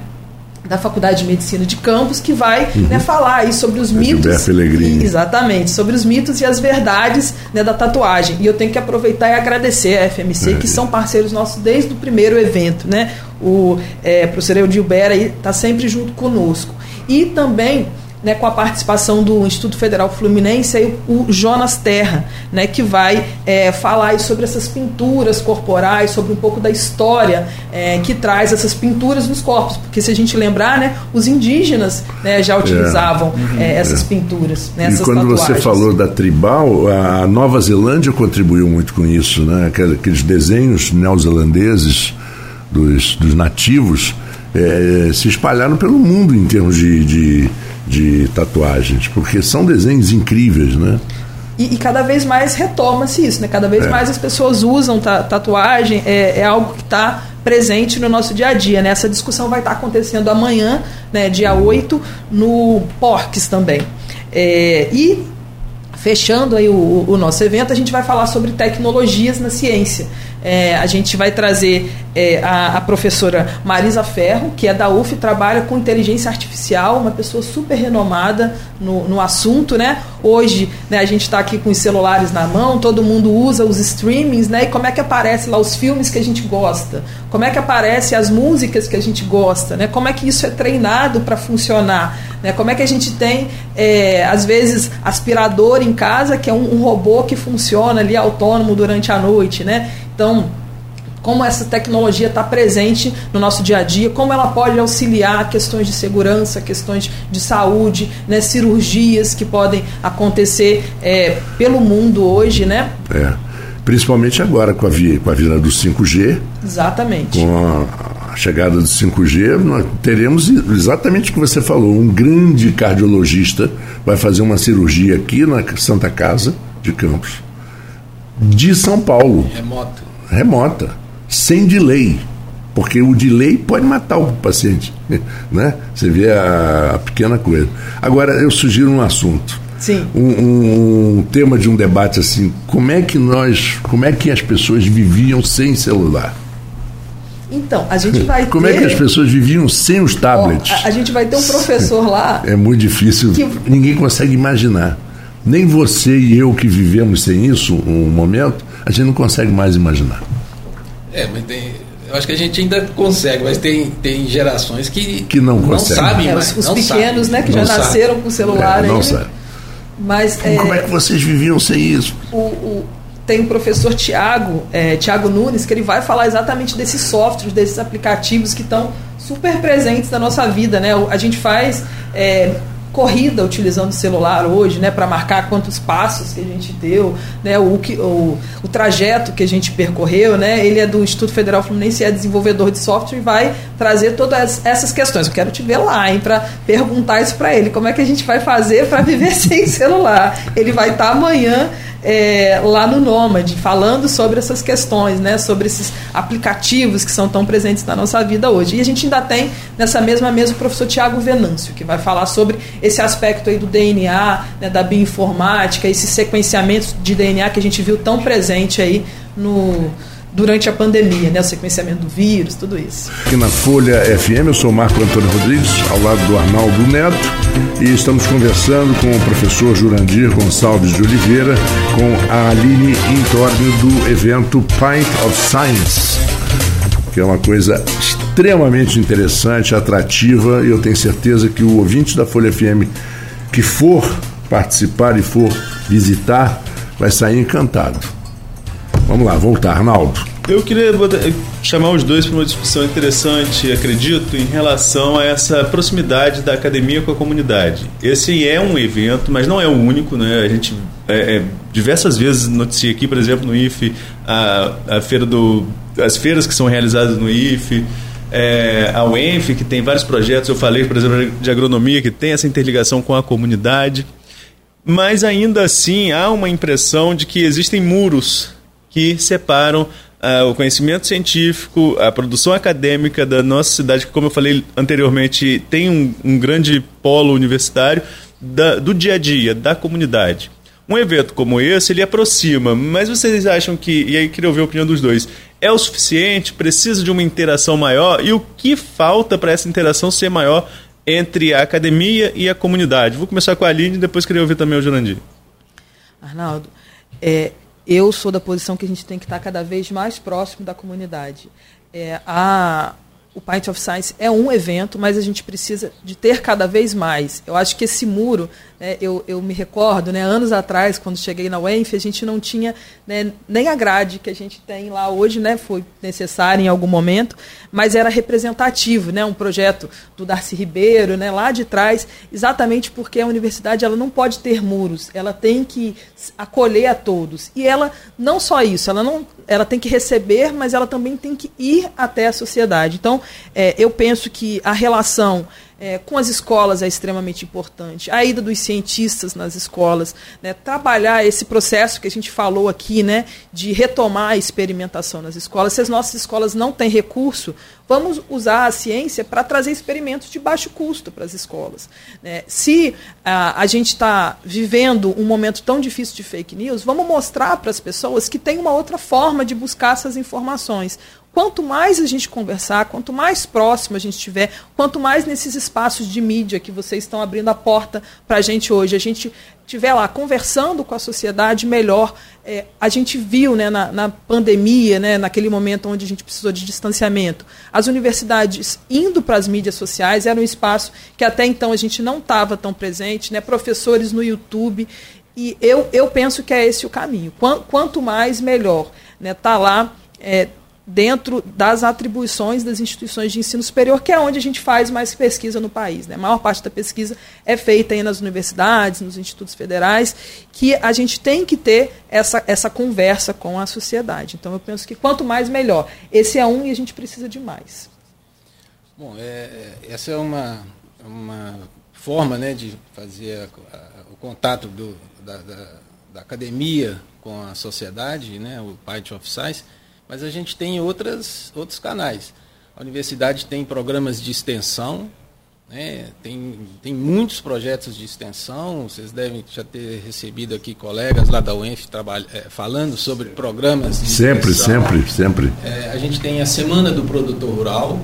da Faculdade de Medicina de Campos, que vai uhum. né, falar aí sobre os mitos. Pellegrini. Exatamente, sobre os mitos e as verdades né, da tatuagem. E eu tenho que aproveitar e agradecer a FMC, que são parceiros nossos desde o primeiro evento. Né? O é, professor Eudilber está sempre junto conosco. E também né, com a participação do Instituto Federal Fluminense, aí, o Jonas Terra, né, que vai é, falar sobre essas pinturas corporais, sobre um pouco da história é, que traz essas pinturas nos corpos. Porque se a gente lembrar, né, os indígenas né, já utilizavam é. é essas pinturas. Né, e quando tatuagens. você falou da tribal, a Nova Zelândia contribuiu muito com isso, né? aqueles desenhos neozelandeses dos, dos nativos é, se espalharam pelo mundo em termos de, de de tatuagens, porque são desenhos incríveis, né? E, e cada vez mais retoma-se isso, né? Cada vez é. mais as pessoas usam tatuagem, é, é algo que está presente no nosso dia a dia, né? Essa discussão vai estar tá acontecendo amanhã, né, dia 8, no Porques também. É, e fechando aí o, o, nosso evento, a gente vai falar sobre tecnologias na ciência. É, a gente vai trazer é, a, a, professora Marisa Ferro, que é da UF, trabalha com inteligência artificial, uma pessoa super renomada no, no assunto, né? Hoje, né, a gente está aqui com os celulares na mão, todo mundo usa os streamings, né? E como é que aparece lá os filmes que a gente gosta? Como é que aparece as músicas que a gente gosta, né? Como é que isso é treinado para funcionar? Né? Como é que a gente tem, é, às vezes, aspirador em casa, que é um, um robô que funciona ali autônomo durante a noite, né? Então, como essa tecnologia está presente no nosso dia a dia, como ela pode auxiliar questões de segurança, questões de saúde, né, cirurgias que podem acontecer é, pelo mundo hoje, né? É, principalmente agora com a, via, com a vinda do 5G. Exatamente. Com a, a chegada do 5G, nós teremos exatamente o que você falou, um grande cardiologista vai fazer uma cirurgia aqui na Santa Casa de Campos, de São Paulo. Remoto remota, sem delay. Porque o delay pode matar o paciente. Né? Você vê a, a pequena coisa. Agora, eu sugiro um assunto. Sim. Um, um, um, tema de um debate assim, como é que nós, como é que as pessoas viviam sem celular? Então, a gente vai Como ter... é que as pessoas viviam sem os tablets? a, a, gente vai ter um professor lá... É muito difícil, que... ninguém consegue imaginar. Nem você e eu que vivemos sem isso um momento, a gente não consegue mais imaginar. É, mas tem, eu acho que a gente ainda consegue, mas tem, tem gerações que, que não, não sabem é, mais. Os, os pequenos, sabem, né, que já sabe. nasceram com o celular. É, não sabe. Mas, é, Como é que vocês viviam sem isso? O, o, tem o professor Tiago, é, Tiago Nunes, que ele vai falar exatamente desses softwares, desses aplicativos que estão super presentes na nossa vida. Né? A gente faz é, corrida utilizando o celular hoje, né, para marcar quantos passos que a gente deu, né, o, o, o trajeto que a gente percorreu, né, ele é do Instituto Federal Fluminense, é desenvolvedor de software e vai trazer todas essas questões. Eu quero te ver lá, hein, para perguntar isso para ele, como é que a gente vai fazer para viver sem celular? Ele vai estar tá amanhã é, lá no Nômade, falando sobre essas questões, né, sobre esses aplicativos que são tão presentes na nossa vida hoje. E a gente ainda tem nessa mesma mesa o professor Tiago Venâncio, que vai falar sobre esse aspecto aí do DNA, né, da bioinformática, esses sequenciamentos de DNA que a gente viu tão presente aí no durante a pandemia, né? o sequenciamento do vírus, tudo isso. Aqui na Folha FM, eu sou Marco Antônio Rodrigues, ao lado do Arnaldo Neto, e estamos conversando com o professor Jurandir Gonçalves de Oliveira, com a Aline em torno do evento Pint of Science, que é uma coisa extremamente interessante, atrativa, e eu tenho certeza que o ouvinte da Folha FM que for participar e for visitar vai sair encantado. Vamos lá, voltar, Arnaldo. Eu queria chamar os dois para uma discussão interessante, acredito, em relação a essa proximidade da academia com a comunidade. Esse é um evento, mas não é o único, né? A gente é, é, diversas vezes noticia aqui, por exemplo, no IFE, a, a feira do, as feiras que são realizadas no IFE, é, a UENF, que tem vários projetos, eu falei, por exemplo, de agronomia, que tem essa interligação com a comunidade. Mas ainda assim há uma impressão de que existem muros que separam uh, o conhecimento científico, a produção acadêmica da nossa cidade, que, como eu falei anteriormente, tem um, um grande polo universitário, da, do dia a dia, da comunidade. Um evento como esse, ele aproxima, mas vocês acham que, e aí queria ouvir a opinião dos dois, é o suficiente? Precisa de uma interação maior? E o que falta para essa interação ser maior entre a academia e a comunidade? Vou começar com a Aline e depois queria ouvir também o Jurandir. Arnaldo, é, eu sou da posição que a gente tem que estar cada vez mais próximo da comunidade. É, a, o Pint of Science é um evento, mas a gente precisa de ter cada vez mais. Eu acho que esse muro, né, eu, eu me recordo, né, anos atrás, quando cheguei na UENF, a gente não tinha né, nem a grade que a gente tem lá hoje, né, foi necessária em algum momento, mas era representativo, né, um projeto do Darcy Ribeiro, né, lá de trás, exatamente porque a universidade ela não pode ter muros, ela tem que acolher a todos. E ela, não só isso, ela, não, ela tem que receber, mas ela também tem que ir até a sociedade. Então, é, eu penso que a relação é, com as escolas é extremamente importante. A ida dos cientistas nas escolas, né, trabalhar esse processo que a gente falou aqui, né, de retomar a experimentação nas escolas. Se as nossas escolas não têm recurso, vamos usar a ciência para trazer experimentos de baixo custo para as escolas. Né? Se a, a gente está vivendo um momento tão difícil de fake news, vamos mostrar para as pessoas que tem uma outra forma de buscar essas informações. Quanto mais a gente conversar, quanto mais próximo a gente estiver, quanto mais nesses espaços de mídia que vocês estão abrindo a porta para a gente hoje, a gente estiver lá conversando com a sociedade, melhor. É, a gente viu né, na, na, pandemia, né, naquele momento onde a gente precisou de distanciamento, as universidades indo para as mídias sociais, era um espaço que até então a gente não estava tão presente, né, professores no YouTube. E eu, eu penso que é esse o caminho. Quanto mais, melhor. Está né, tá lá. É, dentro das atribuições das instituições de ensino superior, que é onde a gente faz mais pesquisa no país. Né? A maior parte da pesquisa é feita aí nas universidades, nos institutos federais, que a gente tem que ter essa, essa conversa com a sociedade. Então, eu penso que quanto mais, melhor. Esse é um e a gente precisa de mais. Bom, é, é essa é uma, uma forma né, de fazer a, a, o contato do, da, da, da, academia com a sociedade, né, o Part of Science, mas a gente tem outras, outros canais. A universidade tem programas de extensão, né? tem, tem muitos projetos de extensão, vocês devem já ter recebido aqui colegas lá da UENF trabalha, é, falando sobre programas de Sempre, extensão. sempre, sempre. É, a gente tem a Semana do Produtor Rural,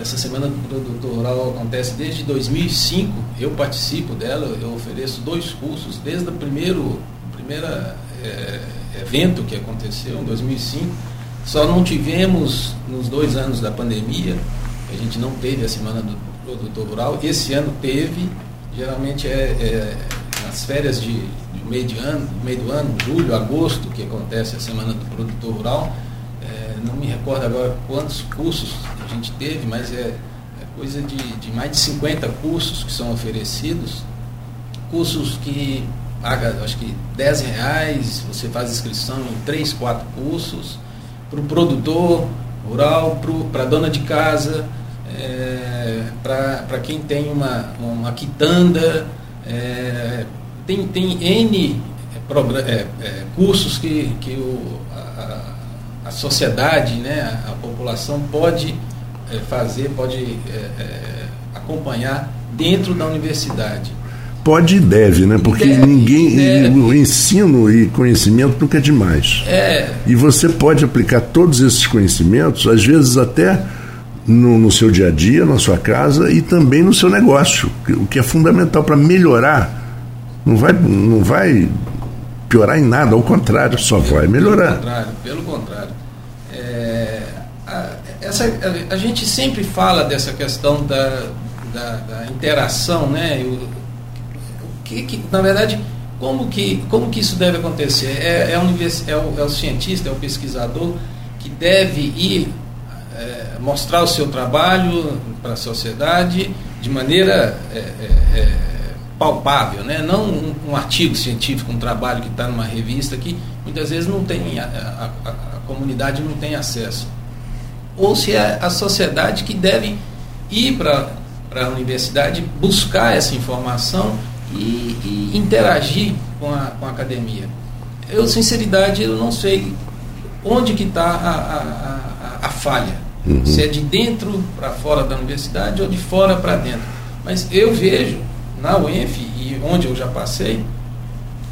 essa Semana do Produtor Rural acontece desde 2005, eu participo dela, eu ofereço dois cursos, desde o primeiro, primeiro é, evento que aconteceu em 2005, só não tivemos, nos dois anos da pandemia, a gente não teve a Semana do Produtor Rural. Esse ano teve, geralmente é, é nas férias de, de, meio, de ano, meio do ano, julho, agosto, que acontece a Semana do Produtor Rural. É, não me recordo agora quantos cursos a gente teve, mas é, é coisa de, de mais de 50 cursos que são oferecidos. Cursos que paga, acho que 10 reais, você faz inscrição em 3, 4 cursos para o produtor rural, para a dona de casa, é, para quem tem uma, uma quitanda. É, tem, tem N é, é, é, cursos que, que o, a, a sociedade, né, a, a população pode é, fazer, pode acompanhar dentro da universidade. Pode e deve, né? Porque deve, ninguém. Deve. O ensino e conhecimento nunca é demais. É. E você pode aplicar todos esses conhecimentos, às vezes até no, no seu dia a dia, na sua casa e também no seu negócio, o que é fundamental para melhorar. Não vai, não vai piorar em nada, ao contrário, só vai melhorar. Pelo contrário, pelo contrário. É, a, essa, a, a, gente sempre fala dessa questão da, da, da interação, né? Que, que, na verdade, como que, como que isso deve acontecer? É, é, univers, é, o, é o cientista, é o pesquisador que deve ir é, mostrar o seu trabalho para a sociedade de maneira é, é, é, palpável, né? não um, um, artigo científico, um trabalho que está numa revista que muitas vezes não tem, a, a, a comunidade não tem acesso. Ou se é a sociedade que deve ir para a universidade buscar essa informação e, e interagir com a, com a academia. Eu, sinceridade, eu não sei onde que está a, a, a, a, falha. Uhum. Se é de dentro para fora da universidade ou de fora para dentro. Mas eu vejo na UENF e onde eu já passei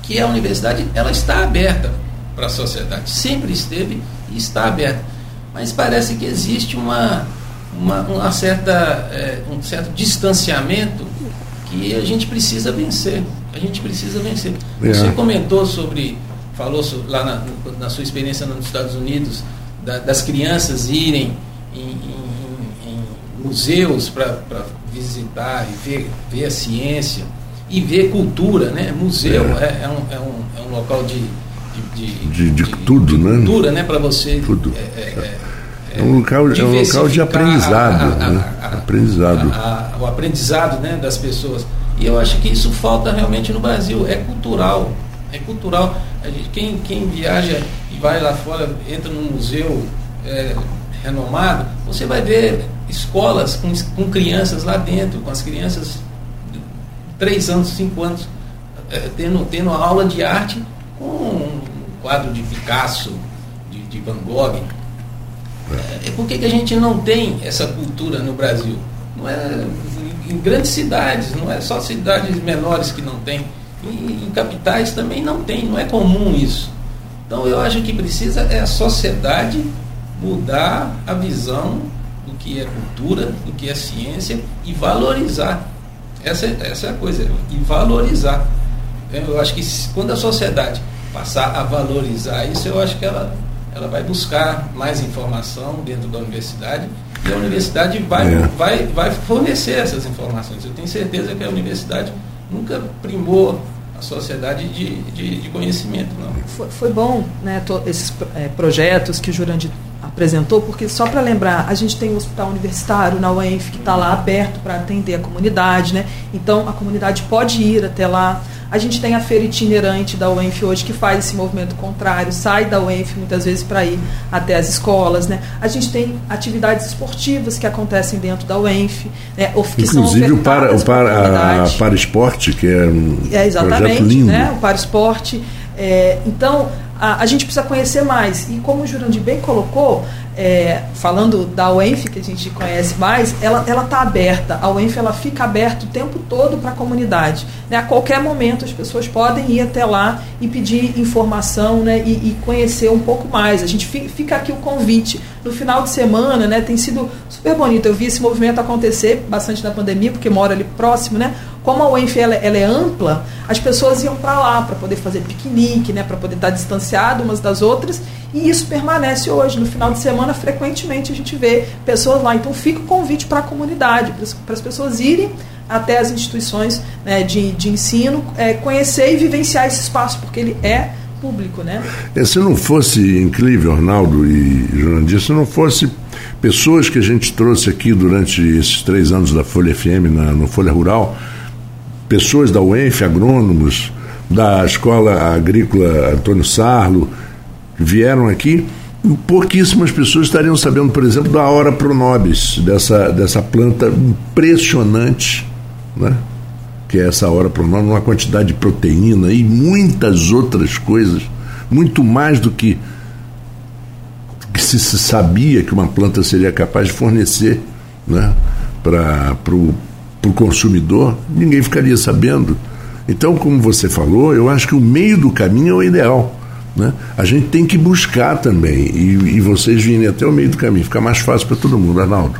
que a universidade ela está aberta para a sociedade. Sempre esteve e está aberta. Mas parece que existe uma, uma, uma certa, é, um certo distanciamento que a gente precisa vencer. A gente precisa vencer. É. Você comentou sobre, falou lá na, na, sua experiência nos Estados Unidos, da, das crianças irem em, em, em museus para visitar e ver, ver a ciência e ver cultura, né? Museu é, é, é um, é, um, é um local de, de, de, de, de tudo, de né? Cultura, né? Para você. Tudo. É, é, um local de, é um local de aprendizado. A, a, a, né? aprendizado. o aprendizado né, das pessoas. E eu acho que isso falta realmente no Brasil. É cultural. É cultural. Gente, quem, quem viaja e vai lá fora, entra num museu, é, renomado, você vai ver escolas com, com crianças lá dentro, com as crianças de 3 anos, 5 anos, é, tendo, tendo aula de arte com um quadro de Picasso, de, de Van Gogh. É, por que, que a gente não tem essa cultura no Brasil? Não é em grandes cidades, não é só cidades menores que não tem. Em, em capitais também não tem, não é comum isso. Então eu acho que precisa é a sociedade mudar a visão do que é cultura, do que é ciência e valorizar. Essa, essa é a coisa, e valorizar. Eu acho que quando a sociedade passar a valorizar isso, eu acho que ela, ela vai buscar mais informação dentro da universidade e a universidade vai, é. vai, vai fornecer essas informações. Eu tenho certeza que a universidade nunca primou a sociedade de, de, de conhecimento. Não. Foi, foi bom né, esses é, projetos que o Jurandir apresentou, porque só para lembrar, a gente tem o um hospital universitário na UENF que está lá aberto para atender a comunidade, né? Então a comunidade pode ir até lá. A gente tem a feira itinerante da UENF hoje que faz esse movimento contrário, sai da UENF muitas vezes para ir até as escolas. Né? A gente tem atividades esportivas que acontecem dentro da UENF. Né? Que Inclusive o para, o para, a, para esporte, que é um é, exatamente, projeto lindo. Né? O para esporte. É, então, a, a, gente precisa conhecer mais. E como o Jurandir bem colocou, é, falando da UENF, que a gente conhece mais, ela está aberta. A UENF ela fica aberta o tempo todo para a comunidade. Né? A qualquer momento as pessoas podem ir até lá e pedir informação né? e, e conhecer um pouco mais. A gente fica aqui o convite. No final de semana né? tem sido super bonito. Eu vi esse movimento acontecer bastante na pandemia, porque moro ali próximo, né? Como a UENF ela, ela é ampla, as pessoas iam para lá para poder fazer piquenique, né? para poder estar distanciado umas das outras e isso permanece hoje. No final de semana, frequentemente a gente vê pessoas lá. Então fica o convite para a comunidade, para as pessoas irem até as instituições né, de, de ensino, é, conhecer e vivenciar esse espaço, porque ele é público, né? É, se não fosse incrível, Arnaldo e Jurandir, se não fosse pessoas que a gente trouxe aqui durante esses três anos da Folha FM, na, no Folha Rural, pessoas da UENF, agrônomos, da Escola Agrícola Antônio Sarlo, vieram aqui, pouquíssimas pessoas estariam sabendo, por exemplo, da hora pronobis, dessa, dessa planta impressionante, né? que é essa hora pronobis, uma quantidade de proteína e muitas outras coisas, muito mais do que, que se, se sabia que uma planta seria capaz de fornecer né? para o consumidor, ninguém ficaria sabendo. Então, como você falou, eu acho que o meio do caminho é o ideal né? A gente tem que buscar também, e, e vocês virem até o meio do caminho, fica mais fácil para todo mundo, Arnaldo.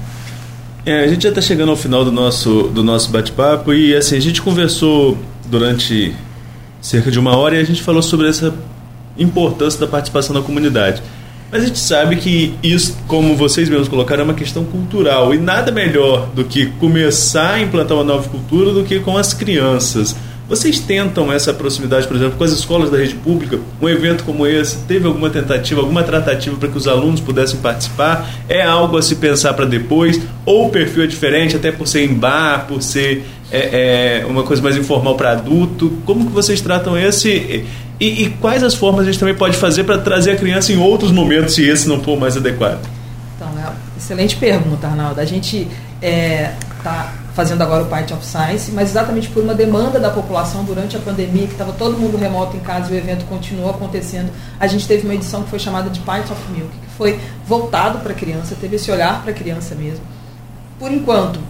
É, a gente já está chegando ao final do nosso, do nosso bate-papo e assim, a gente conversou durante cerca de uma hora e a gente falou sobre essa importância da participação da comunidade. Mas a gente sabe que isso, como vocês mesmos colocaram, é uma questão cultural. E nada melhor do que começar a implantar uma nova cultura do que com as crianças. Vocês tentam essa proximidade, por exemplo, com as escolas da rede pública? Um evento como esse, teve alguma tentativa, alguma tratativa para que os alunos pudessem participar? É algo a se pensar para depois? Ou o perfil é diferente, até por ser em bar, por ser é, é, uma coisa mais informal para adulto? Como que vocês tratam esse? E, e quais as formas a gente também pode fazer para trazer a criança em outros momentos, se esse não for mais adequado? Então, uma excelente pergunta, Arnaldo. A gente está é, tá fazendo agora o Part of Science, mas exatamente por uma demanda da população durante a pandemia, que estava todo mundo remoto em casa e o evento continuou acontecendo, a gente teve uma edição que foi chamada de Part of Milk, que foi voltado para a criança, teve esse olhar para a criança mesmo. Por enquanto,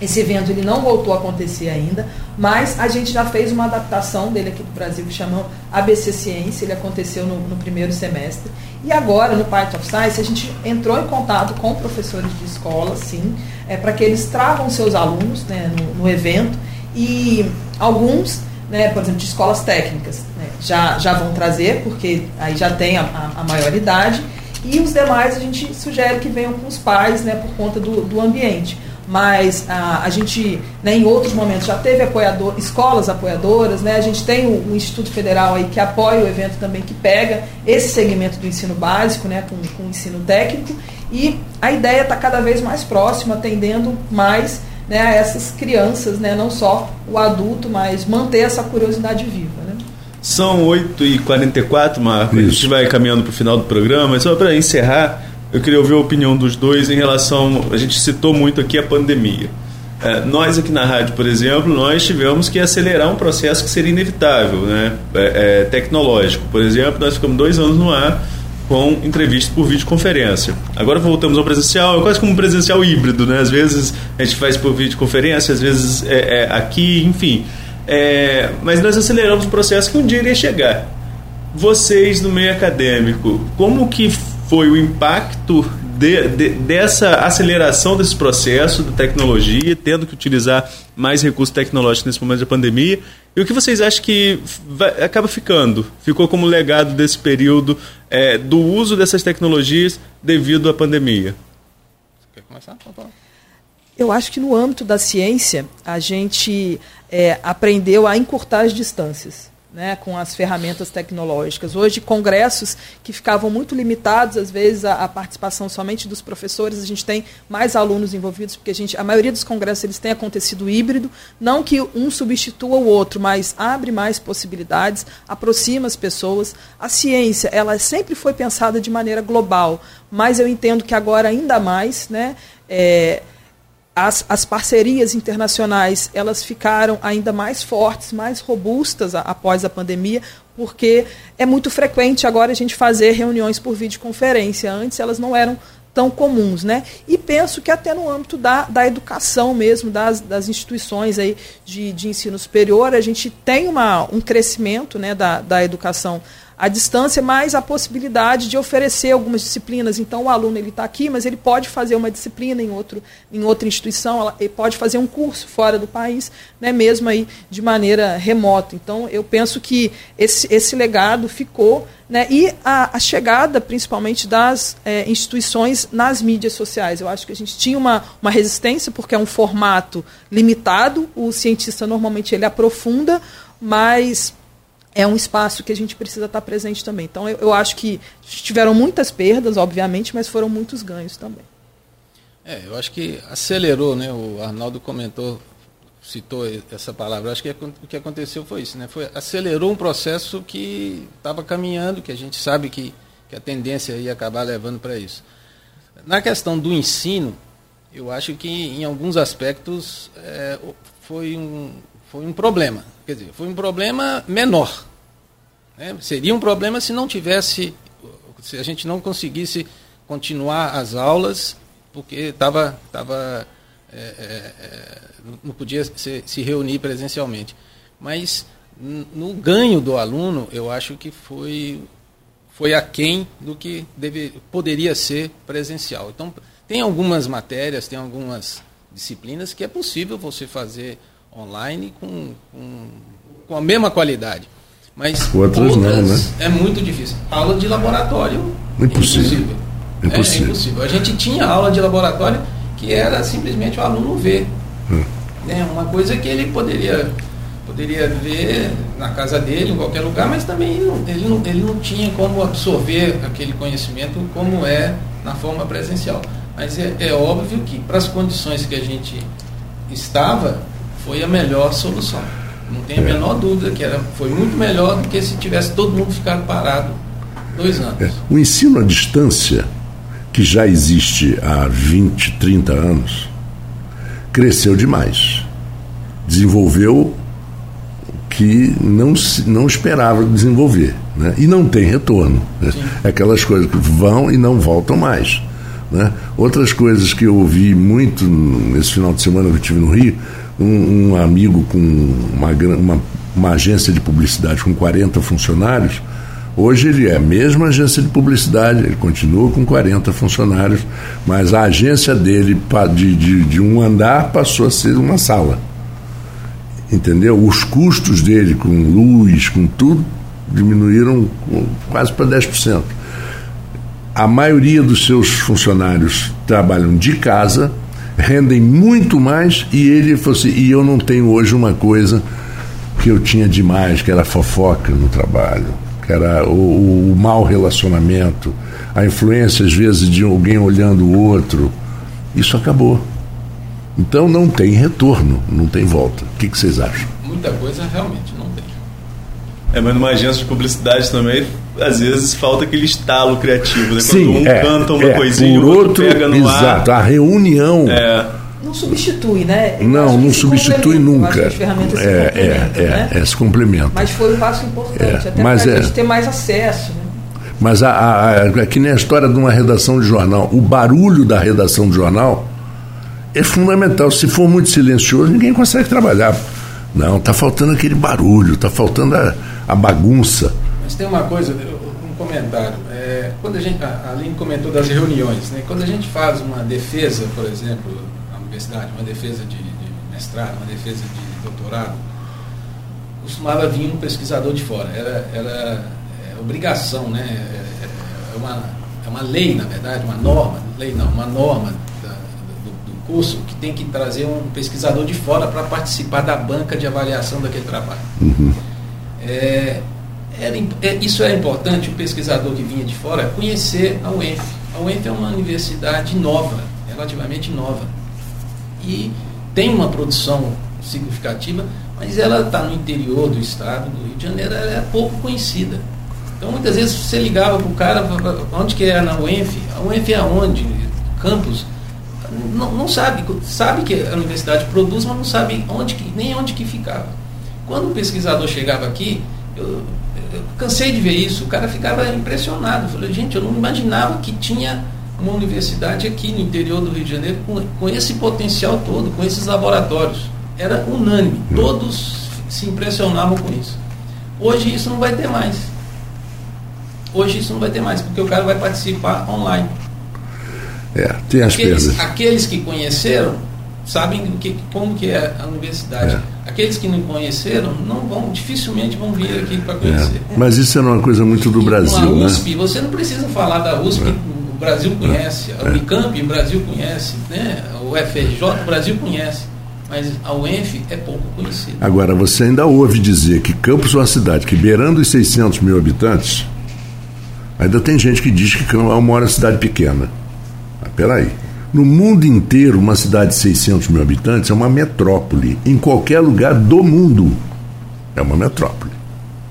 esse evento ele não voltou a acontecer ainda, mas a gente já fez uma adaptação dele aqui do Brasil que chamou ABC Ciência, ele aconteceu no, no primeiro semestre. E agora, no Part of Science, a gente entrou em contato com professores de escola, sim, é, para que eles tragam seus alunos né, no, no, evento. E alguns, né, por exemplo, de escolas técnicas, né, já, já vão trazer, porque aí já tem a, a, a maioridade. E os demais a gente sugere que venham com os pais, né, por conta do, do ambiente mas a, a gente, né, em outros momentos, já teve apoiador, escolas apoiadoras, né, a gente tem o, o, Instituto Federal aí que apoia o evento também, que pega esse segmento do ensino básico, né, com, com o ensino técnico, e a ideia está cada vez mais próxima, atendendo mais né, a essas crianças, né, não só o adulto, mas manter essa curiosidade viva. Né? São 8h44, Marco, Isso. a gente vai caminhando para o final do programa, só para encerrar, eu queria ouvir a opinião dos dois em relação. A gente citou muito aqui a pandemia. É, nós aqui na rádio, por exemplo, nós tivemos que acelerar um processo que seria inevitável, né? É, é, tecnológico. Por exemplo, nós ficamos dois anos no ar com entrevistas por videoconferência. Agora voltamos ao presencial, é quase como um presencial híbrido, né? Às vezes a gente faz por videoconferência, às vezes é, é aqui, enfim. É, mas nós aceleramos o processo que um dia iria chegar. Vocês no meio acadêmico, como que foi o impacto de, de, dessa aceleração desse processo da tecnologia, tendo que utilizar mais recursos tecnológicos nesse momento da pandemia. E o que vocês acham que vai, acaba ficando? Ficou como legado desse período é, do uso dessas tecnologias devido à pandemia? Quer começar? Eu acho que no âmbito da ciência, a gente é, aprendeu a encurtar as distâncias né, com as ferramentas tecnológicas. Hoje, congressos que ficavam muito limitados, às vezes, a, a, participação somente dos professores, a gente tem mais alunos envolvidos, porque a, gente, a maioria dos congressos eles têm acontecido híbrido, não que um substitua o outro, mas abre mais possibilidades, aproxima as pessoas. A ciência, ela sempre foi pensada de maneira global, mas eu entendo que agora ainda mais, né, é, as, as parcerias internacionais elas ficaram ainda mais fortes, mais robustas a, após a pandemia, porque é muito frequente agora a gente fazer reuniões por videoconferência. Antes elas não eram tão comuns, né? E penso que até no âmbito da, da educação mesmo, das, das instituições aí de, de ensino superior, a gente tem uma, um crescimento né, da, da educação à distância, mas a possibilidade de oferecer algumas disciplinas. Então, o aluno ele está aqui, mas ele pode fazer uma disciplina em, outro, em outra instituição, ele pode fazer um curso fora do país, né, mesmo aí de maneira remota. Então, eu penso que esse, esse legado ficou. Né, e a, a chegada, principalmente, das é, instituições nas mídias sociais. Eu acho que a gente tinha uma, uma resistência, porque é um formato limitado, o cientista normalmente ele aprofunda, mas é um espaço que a gente precisa estar presente também. Então, eu, eu acho que tiveram muitas perdas, obviamente, mas foram muitos ganhos também. É, eu acho que acelerou, né? O Arnaldo comentou, citou essa palavra. Eu acho que o que aconteceu foi isso, né? Foi acelerou um processo que estava caminhando, que a gente sabe que, que a tendência ia acabar levando para isso. Na questão do ensino, eu acho que em alguns aspectos é, foi um, foi um problema. Quer dizer, foi um problema menor. Né? Seria um problema se não tivesse, se a gente não conseguisse continuar as aulas, porque estava, tava, é, é, é, não podia se, se reunir presencialmente. Mas no ganho do aluno, eu acho que foi foi aquém do que deve, poderia ser presencial. Então, tem algumas matérias, tem algumas disciplinas que é possível você fazer online com, com, com a mesma qualidade. Mas outras, outras não, né? é muito difícil. Aula de laboratório impossível. impossível. impossível. É, impossível. A gente tinha aula de laboratório que era simplesmente o aluno ver. Hum. É uma coisa que ele poderia poderia ver na casa dele, em qualquer lugar, mas também ele não, ele não, ele não tinha como absorver aquele conhecimento como é na forma presencial. Mas é, é óbvio que para as condições que a gente estava, foi a melhor solução. Não tem a é. menor dúvida que era, foi muito melhor do que se tivesse todo mundo ficado parado dois anos. É. O ensino à distância, que já existe há 20, 30 anos, cresceu demais. Desenvolveu o que não, não esperava desenvolver. Né? E não tem retorno. Né? Aquelas coisas que vão e não voltam mais. Né? Outras coisas que eu ouvi muito nesse final de semana que eu estive no Rio um, um amigo com uma, uma, uma agência de publicidade com 40 funcionários, Hoje ele é a mesma agência de publicidade, ele continua com 40 funcionários, mas a agência dele de, de, de, um andar passou a ser uma sala. Entendeu? Os custos dele com luz, com tudo, diminuíram quase para 10%. A maioria dos seus funcionários trabalham de casa rendem muito mais e ele falou assim, e eu não tenho hoje uma coisa que eu tinha demais, que era fofoca no trabalho, que era o, o mau relacionamento, a influência às vezes de alguém olhando o outro. Isso acabou. Então não tem retorno, não tem volta. O que, que vocês acham? Muita coisa realmente não tem. É, mas numa agência de publicidade também, às vezes falta aquele estalo criativo, né? Sim, Quando um é, canta uma é, coisinha, por o outro, outro, pega no exato, ar. a reunião É, Não substitui, né? Eu não, não substitui nunca. as ferramentas se é, complementam, é, né? é, é, se complementa. Mas foi um passo importante, É, até mas para a é- gente ter mais acesso. Né? Mas a, a, a- é que nem a história de uma redação de jornal. O barulho da redação de jornal é fundamental. Se for muito silencioso, ninguém consegue trabalhar. Não, está faltando aquele barulho, está faltando a, a bagunça. Mas tem uma coisa, um comentário. É, quando a gente, a comentou das reuniões, né? Quando a gente faz uma defesa, por exemplo, na universidade, uma defesa de, de mestrado, uma defesa de doutorado, costumava vir um pesquisador de fora. Era, era é, obrigação, né? É, é uma, é uma lei, na verdade, uma norma, lei não, uma norma da- do, do curso que tem que trazer um pesquisador de fora para participar da banca de avaliação daquele trabalho. É, era é, isso era importante, o pesquisador que vinha de fora conhecer a UENF. A UENF é uma universidade nova, relativamente nova. E tem uma produção significativa, mas ela está no interior do estado do Rio de Janeiro, ela é pouco conhecida. Então muitas vezes você ligava para o cara, onde que é na UENF? A UENF é aonde? Campus? Não, não sabe, sabe que a universidade produz, mas não sabe onde que, nem onde que ficava. Quando o pesquisador chegava aqui, eu, eu cansei de ver isso, o cara ficava impressionado. Falei, gente, eu não imaginava que tinha uma universidade aqui no interior do Rio de Janeiro com, com esse potencial todo, com esses laboratórios. Era unânime, todos se impressionavam com isso. Hoje isso não vai ter mais. Hoje isso não vai ter mais, porque o cara vai participar online. É, tem as Aqueles, perdas. aqueles que conheceram sabem que, como que é a universidade. Aqueles que não conheceram não vão, dificilmente vão vir aqui para conhecer. É. Mas isso é uma coisa muito do E Brasil, a né? USP, você não precisa falar da USP, o Brasil conhece, a Unicamp, o Brasil conhece, né? o FRJ, o Brasil conhece, mas a UENF é pouco conhecida. Agora, você ainda ouve dizer que Campos é uma cidade que, beirando os 600 mil habitantes, ainda tem gente que diz que Campos é uma cidade pequena. Mas peraí. No mundo inteiro, uma cidade de 600 mil habitantes é uma metrópole. Em qualquer lugar do mundo é uma metrópole.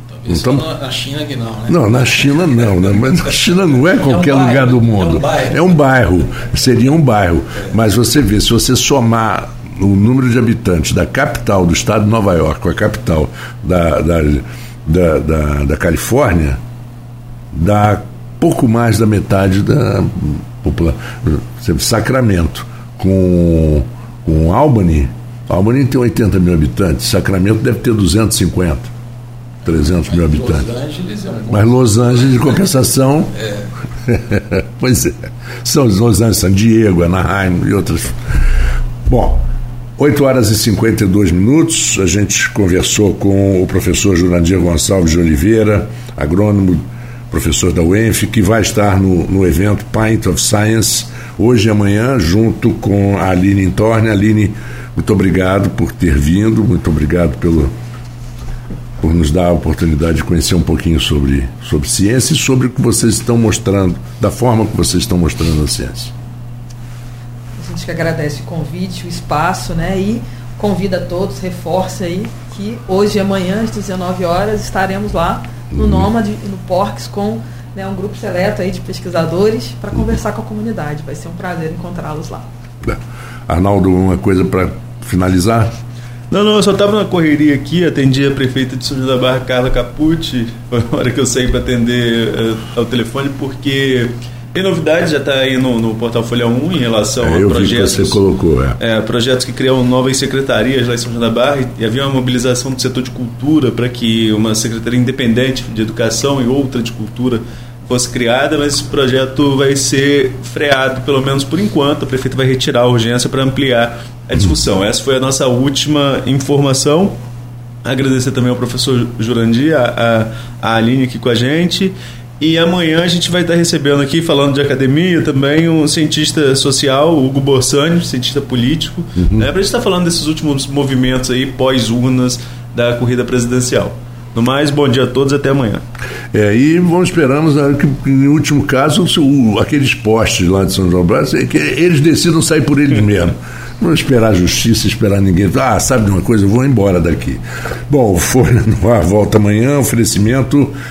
Talvez Então- na- na China que não, né? Não, na China não, né? Mas na China não é qualquer bairro, lugar do é um mundo. bairro. É um bairro, seria um bairro. Mas você vê, se você somar o número de habitantes da capital do estado de Nova York com a capital da, da, da, da, da Califórnia, dá pouco mais da metade da população. Sacramento com, com Albany, Albany tem 80 mil habitantes, Sacramento deve ter 250, 300 mil habitantes. Los Angeles é um bom Mas Los Angeles, de compensação. pois é. São os Los Angeles, San Diego, Anaheim e outras. Bom, 8 horas e 52 minutos. A gente conversou com o professor Jurandir Gonçalves de Oliveira, agrônomo, professor da UENF, que vai estar no, no evento Pint of Science hoje e amanhã, junto com a Aline Entorne. Aline, muito obrigado por ter vindo, muito obrigado pelo, por nos dar a oportunidade de conhecer um pouquinho sobre, sobre ciência e sobre o que vocês estão mostrando, da forma que vocês estão mostrando a ciência. A gente que agradece o convite, o espaço, né? E convida a todos, reforça aí que hoje e amanhã, às 19 horas, estaremos lá no Nômade e no Porcs com né, um grupo seleto aí de pesquisadores para conversar com a comunidade. Vai ser um prazer encontrá-los lá. É. Arnaldo, uma coisa para finalizar? Não, não, eu só estava na correria aqui, atendi a prefeita de São José da Barra, Carla Capucci, foi a hora que eu saí para atender eh, ao telefone, porque tem novidade, já está aí no, no portal Folha 1 em relação É, a vi que projetos. você colocou, é. É, projetos que criam novas secretarias lá em São João da Barra e havia uma mobilização do setor de cultura para que uma secretaria independente de educação e outra de cultura fosse criada, mas esse projeto vai ser freado, pelo menos por enquanto. A prefeita vai retirar a urgência para ampliar a discussão. Essa foi a nossa última informação. Agradecer também ao professor Jurandir, a, a, a Aline aqui com a gente. E amanhã a gente vai estar recebendo aqui, falando de academia, também um cientista social, Hugo Borsani, cientista político, né, para a gente estar falando desses últimos movimentos aí, pós-urnas da corrida presidencial. No mais, bom dia a todos, até amanhã. É, e vamos esperamos né, que, em último caso, o, aqueles postes lá de São João Brás, é que eles decidam sair por eles mesmos. Não esperar a justiça, esperar ninguém. Ah, sabe de uma coisa? Eu vou embora daqui. Bom, Folha no ar volta amanhã. Oferecimento